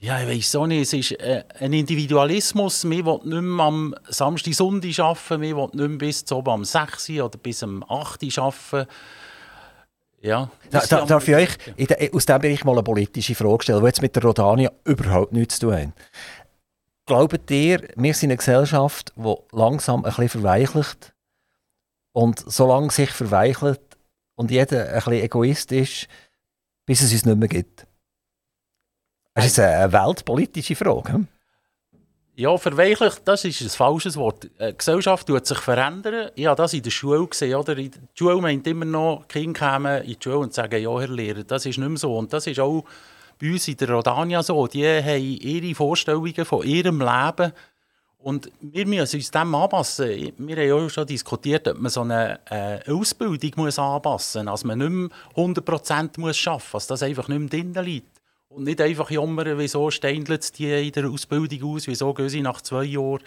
ja, ich weiß auch nicht, es ist äh, ein Individualismus. Wir wollen nicht mehr am Samstag, Sonntag arbeiten, wir wollen nicht mehr bis zum am 6 Uhr oder bis am 8 Uhr arbeiten. Ja, Da, da, darf ich euch in der, aus diesem Bereich mal eine politische Frage stellen, die jetzt mit der Rodania überhaupt nichts zu tun hat. Glaubt ihr, wir sind eine Gesellschaft, die langsam ein bisschen verweichlicht und solange sich verweichelt und jeder ein bisschen Egoist ist, bis es uns nicht mehr gibt? Das ist eine weltpolitische Frage. hm? Ja, verweichlicht, das ist ein falsches Wort. Die Gesellschaft tut sich verändern. Ich habe das in der Schule gesehen. Oder? Der Schule meint immer noch, die Kinder kommen in die Schule und sagen, ja, Herr Lehrer, das ist nicht mehr so. Und das ist auch bei uns in der Rodania so. Die haben ihre Vorstellungen von ihrem Leben. Und wir müssen uns dem anpassen. Wir haben ja auch schon diskutiert, ob man so eine äh, Ausbildung muss anpassen muss. Dass man nicht mehr 100% muss arbeiten muss, dass das einfach nicht mehr drin liegt. Und nicht einfach jammern, wieso steindelt die in der Ausbildung aus, wieso gehen sie nach zwei Jahren.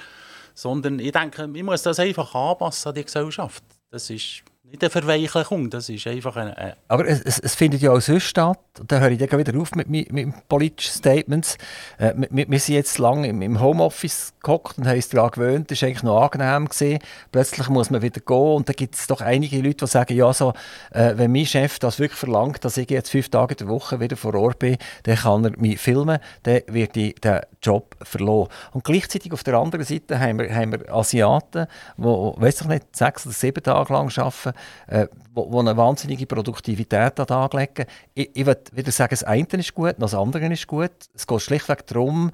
Sondern ich denke, man muss das einfach anpassen an die Gesellschaft. Das ist nicht eine Verweichlichung, das ist einfach eine, eine Aber es, es, es findet ja auch sonst statt. Und da höre ich dann wieder auf mit, mi- mit politischen Statements. Äh, wir- wir, wir sind jetzt lange im, im Homeoffice gehockt und haben uns daran gewöhnt. Das war eigentlich noch angenehm. Gewesen. Plötzlich muss man wieder gehen. Und da gibt es doch einige Leute, die sagen, ja, so, äh, wenn mein Chef das wirklich verlangt, dass ich jetzt fünf Tage in der Woche wieder vor Ort bin, dann kann er mich filmen, dann wird ich den Job verloren. Und gleichzeitig auf der anderen Seite haben wir, haben wir Asiaten, die, weiß ich nicht, sechs oder sieben Tage lang arbeiten, äh, wo, wo eine wahnsinnige Produktivität an den. Ich, ich würde wieder sagen, das eine ist gut, das andere ist gut. Es geht schlichtweg darum,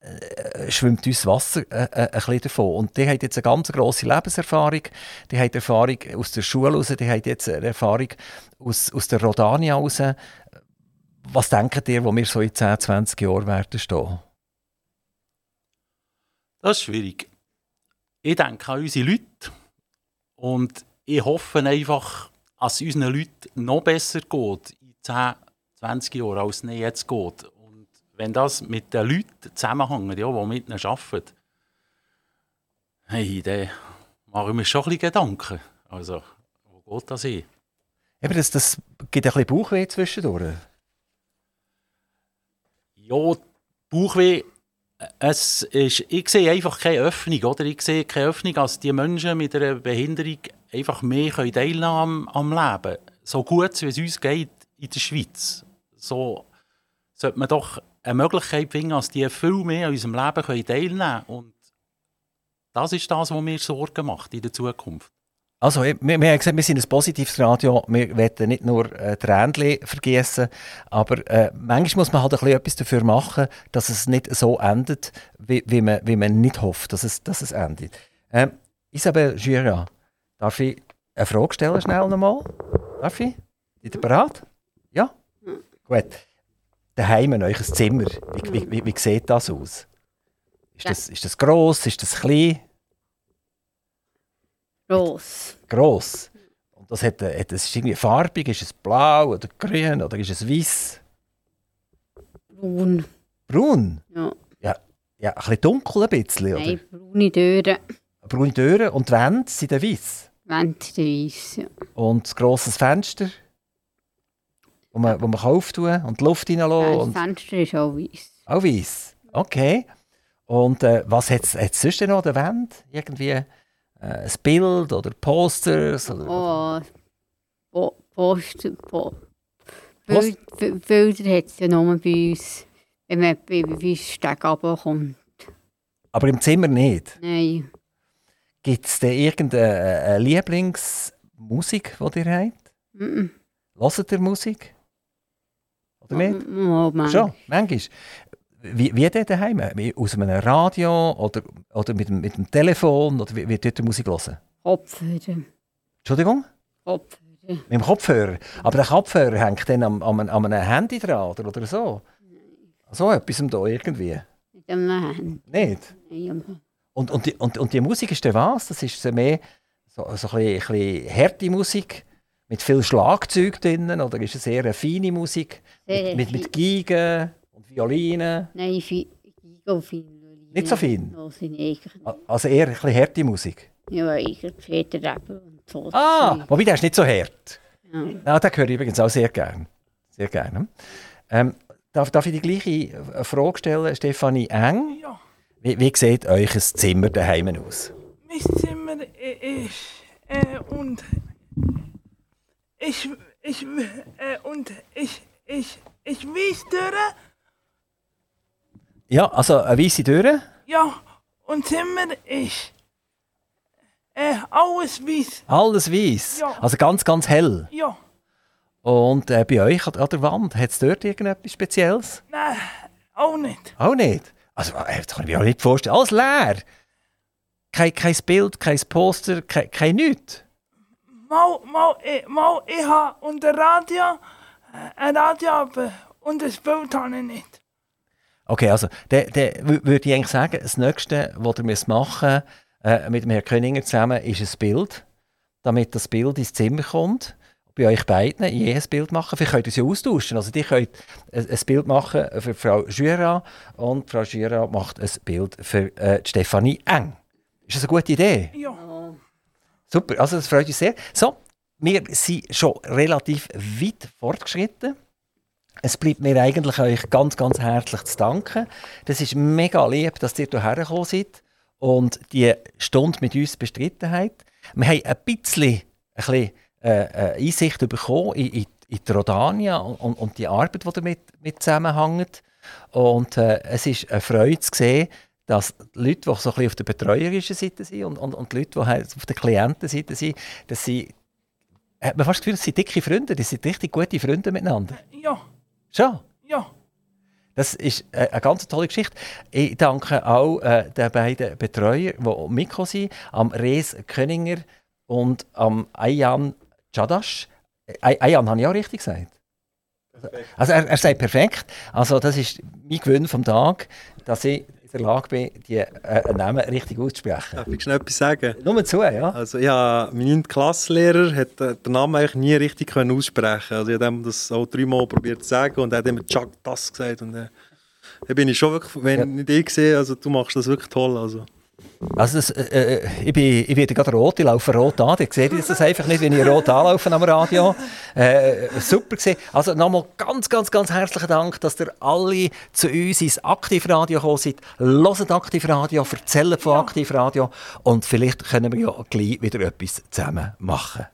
äh, schwimmt uns Wasser äh, äh, ein bisschen davon. Und die haben jetzt eine ganz grosse Lebenserfahrung. Die haben Erfahrung aus der Schule raus, die haben jetzt eine Erfahrung aus, aus der Rodania raus. Was denkt ihr, wo wir so in 10, 20 Jahren werden stehen? Das ist schwierig. Ich denke an unsere Leute und ich hoffe einfach, dass es unseren Leuten noch besser geht in 10, 20 Jahren, als es jetzt geht. Und wenn das mit den Leuten zusammenhängt, ja, die mit ihnen arbeiten, hey, dann mache ich mir schon ein bisschen Gedanken. Also, wo geht das hin? Eben, das, das gibt ein bisschen Bauchweh zwischendurch. Ja, Bauchweh, es ist, ich sehe einfach keine Öffnung, oder? Ich sehe keine Öffnung, dass die Menschen mit einer Behinderung einfach mehr können teilnehmen am, Leben. So gut, wie es uns geht in der Schweiz. So sollte man doch eine Möglichkeit finden, dass die viel mehr an unserem Leben teilnehmen können. Und das ist das, was mir Sorgen macht in der Zukunft. Also, wir, wir haben gesagt, wir sind ein positives Radio. Wir wollen nicht nur äh, Tränchen vergießen, aber äh, manchmal muss man halt ein bisschen etwas dafür machen, dass es nicht so endet, wie, wie, man, wie man nicht hofft, dass es, dass es endet. Ähm, Isabel Gira, darf ich eine Frage stellen, schnell nochmal? Darf ich? Seid ihr bereit? Ja? Gut. Daheim in euch Zimmer, wie, wie, wie, wie sieht das aus? Ist das, ist das gross? Ist das klein? Gross. gross. Und das hat, hat das ist irgendwie farbig, ist es blau oder grün oder ist es weiß? Braun. Braun? Ja. Ja, ein bisschen dunkel ein bisschen, oder? Nein, braune Türen. Braune Türen und die Wände sind dann weiß. Fensterweise. Ja. Und ein grosses Fenster, wo man, wo man auftun und die Luft reinlassen. das Und Fenster ist auch weiß. auch weiss. Okay. Und äh, was hat es sonst noch an der Wand? Irgendwie äh, ein Bild oder Posters? Oder, Oh, po Poster, po Bi- Bilder hat es ja nur bei uns, wenn man bei uns Steg runterkommt. Aber im Zimmer nicht. Nein, Gibt es denn irgendeine äh, Lieblingsmusik, die ihr habt? mhm. Hört ihr Musik? Oder nicht? Moment. Schon, manchmal. Wie, wie denn daheim? Aus einem Radio oder, oder mit, dem, mit dem Telefon? Oder wie, wie ihr Musik hören? Kopfhörer. Entschuldigung? Kopfhörer. Mit dem Kopfhörer. Aber der Kopfhörer hängt dann am, am, am einem Handy dran oder, oder so? So etwas da irgendwie? Mit dem Hand. Nicht? Nein, Und, und, die, und, und die Musik ist dann was? Das ist so mehr so, so ein, bisschen, ein bisschen harte Musik mit viel Schlagzeug drinnen oder ist es eher eine feine Musik Sehr mit, mit fein. Geigen und Violinen? Nein, fi- Giga fein. Nicht so fein? Also eher ein bisschen harte Musik. Ja, eigentlich Peter Rebel und so. Ah, wobei der ist nicht so hart. Ja. Ja, den höre ich übrigens auch sehr gerne. Sehr gerne. Ähm, darf, darf ich die gleiche Frage stellen, Stefanie Eng? Ja, Wie, wie sieht euch ein Zimmer daheim aus? mein Zimmer ist äh, und ich ich äh, und ich ich ich weiß. Ja, also eine weiße Tür. Ja, und Zimmer ist äh, alles weiß. Alles weiß. Ja. Also ganz, ganz hell. Ja, Und äh, bei euch an, an der Wand, hat es dort irgendetwas Spezielles? nein, auch nicht. Auch nicht. Also, äh, das kann ich mir auch nicht vorstellen. Alles leer. Kein, kein Bild, kein Poster, kein, kein nichts. Mal, mal, ich, mal, ich habe unter Radio äh, ein Radio, aber und das Bild habe ich nicht. Okay, also, dann dann wü- würde ich eigentlich sagen, das Nächste, was müsst machen äh, mit dem Herrn Köninger zusammen, ist ein Bild, damit das Bild ins Zimmer kommt. Bei euch beiden je ein Bild machen. Vielleicht könnt ihr ja austauschen. Also, die könnt ein, ein Bild machen für Frau Jura und Frau Jura macht ein Bild für äh, Stefanie Eng. Ist das eine gute Idee? Ja, Super, also das freut uns sehr. So, wir sind schon relativ weit fortgeschritten. Es bleibt mir eigentlich euch ganz, ganz herzlich zu danken. Das ist mega lieb, dass ihr hierher gekommen seid und die Stunde mit uns bestritten habt. Wir haben ein bisschen, ein bisschen äh, äh, Einsicht bekommen in, in, in die Rodania und, und, die Arbeit, die damit mit zusammenhängt. Und äh, es ist eine Freude zu sehen, dass die Leute, die so ein bisschen auf der betreuerischen Seite sind und, und, und die Leute, die halt auf der Klientenseite sind, dass sie, hat man fast das Gefühl, das sind dicke Freunde, das sind richtig gute Freunde miteinander. ja, Schon. ja. Das ist eine ganz tolle Geschichte. Ich danke auch äh, den beiden Betreuern, die mitgekommen sind, am Rees Köninger und am Ayan Chadash. Äh, Ayan, habe ich auch richtig gesagt? Also er, er sagt perfekt. Also das ist mein Gewinn vom Tag, dass ich in der Lage bin, die äh, Namen richtig auszusprechen. Darf ich schnell etwas sagen? Nur zu, ja. Also ja, mein 9. Klassenlehrer hat äh, den Namen eigentlich nie richtig können aussprechen. Also ich habe das auch dreimal probiert zu sagen und er hat immer Chuck das gesagt und äh, da bin ich schon wirklich, wenn ich dich sehe, also du machst das wirklich toll. Also. Also das, äh, äh, ich, bin, ich werde gerade rot, ich laufe rot an. Ihr seht das einfach nicht, wenn ich rot anlaufe am Radio. Äh, super gesehen. Also nochmal ganz, ganz, ganz herzlichen Dank, dass ihr alle zu uns ins Aktivradio gekommen seid. Hört Aktivradio, erzählt von Aktivradio und vielleicht können wir ja gleich wieder etwas zusammen machen.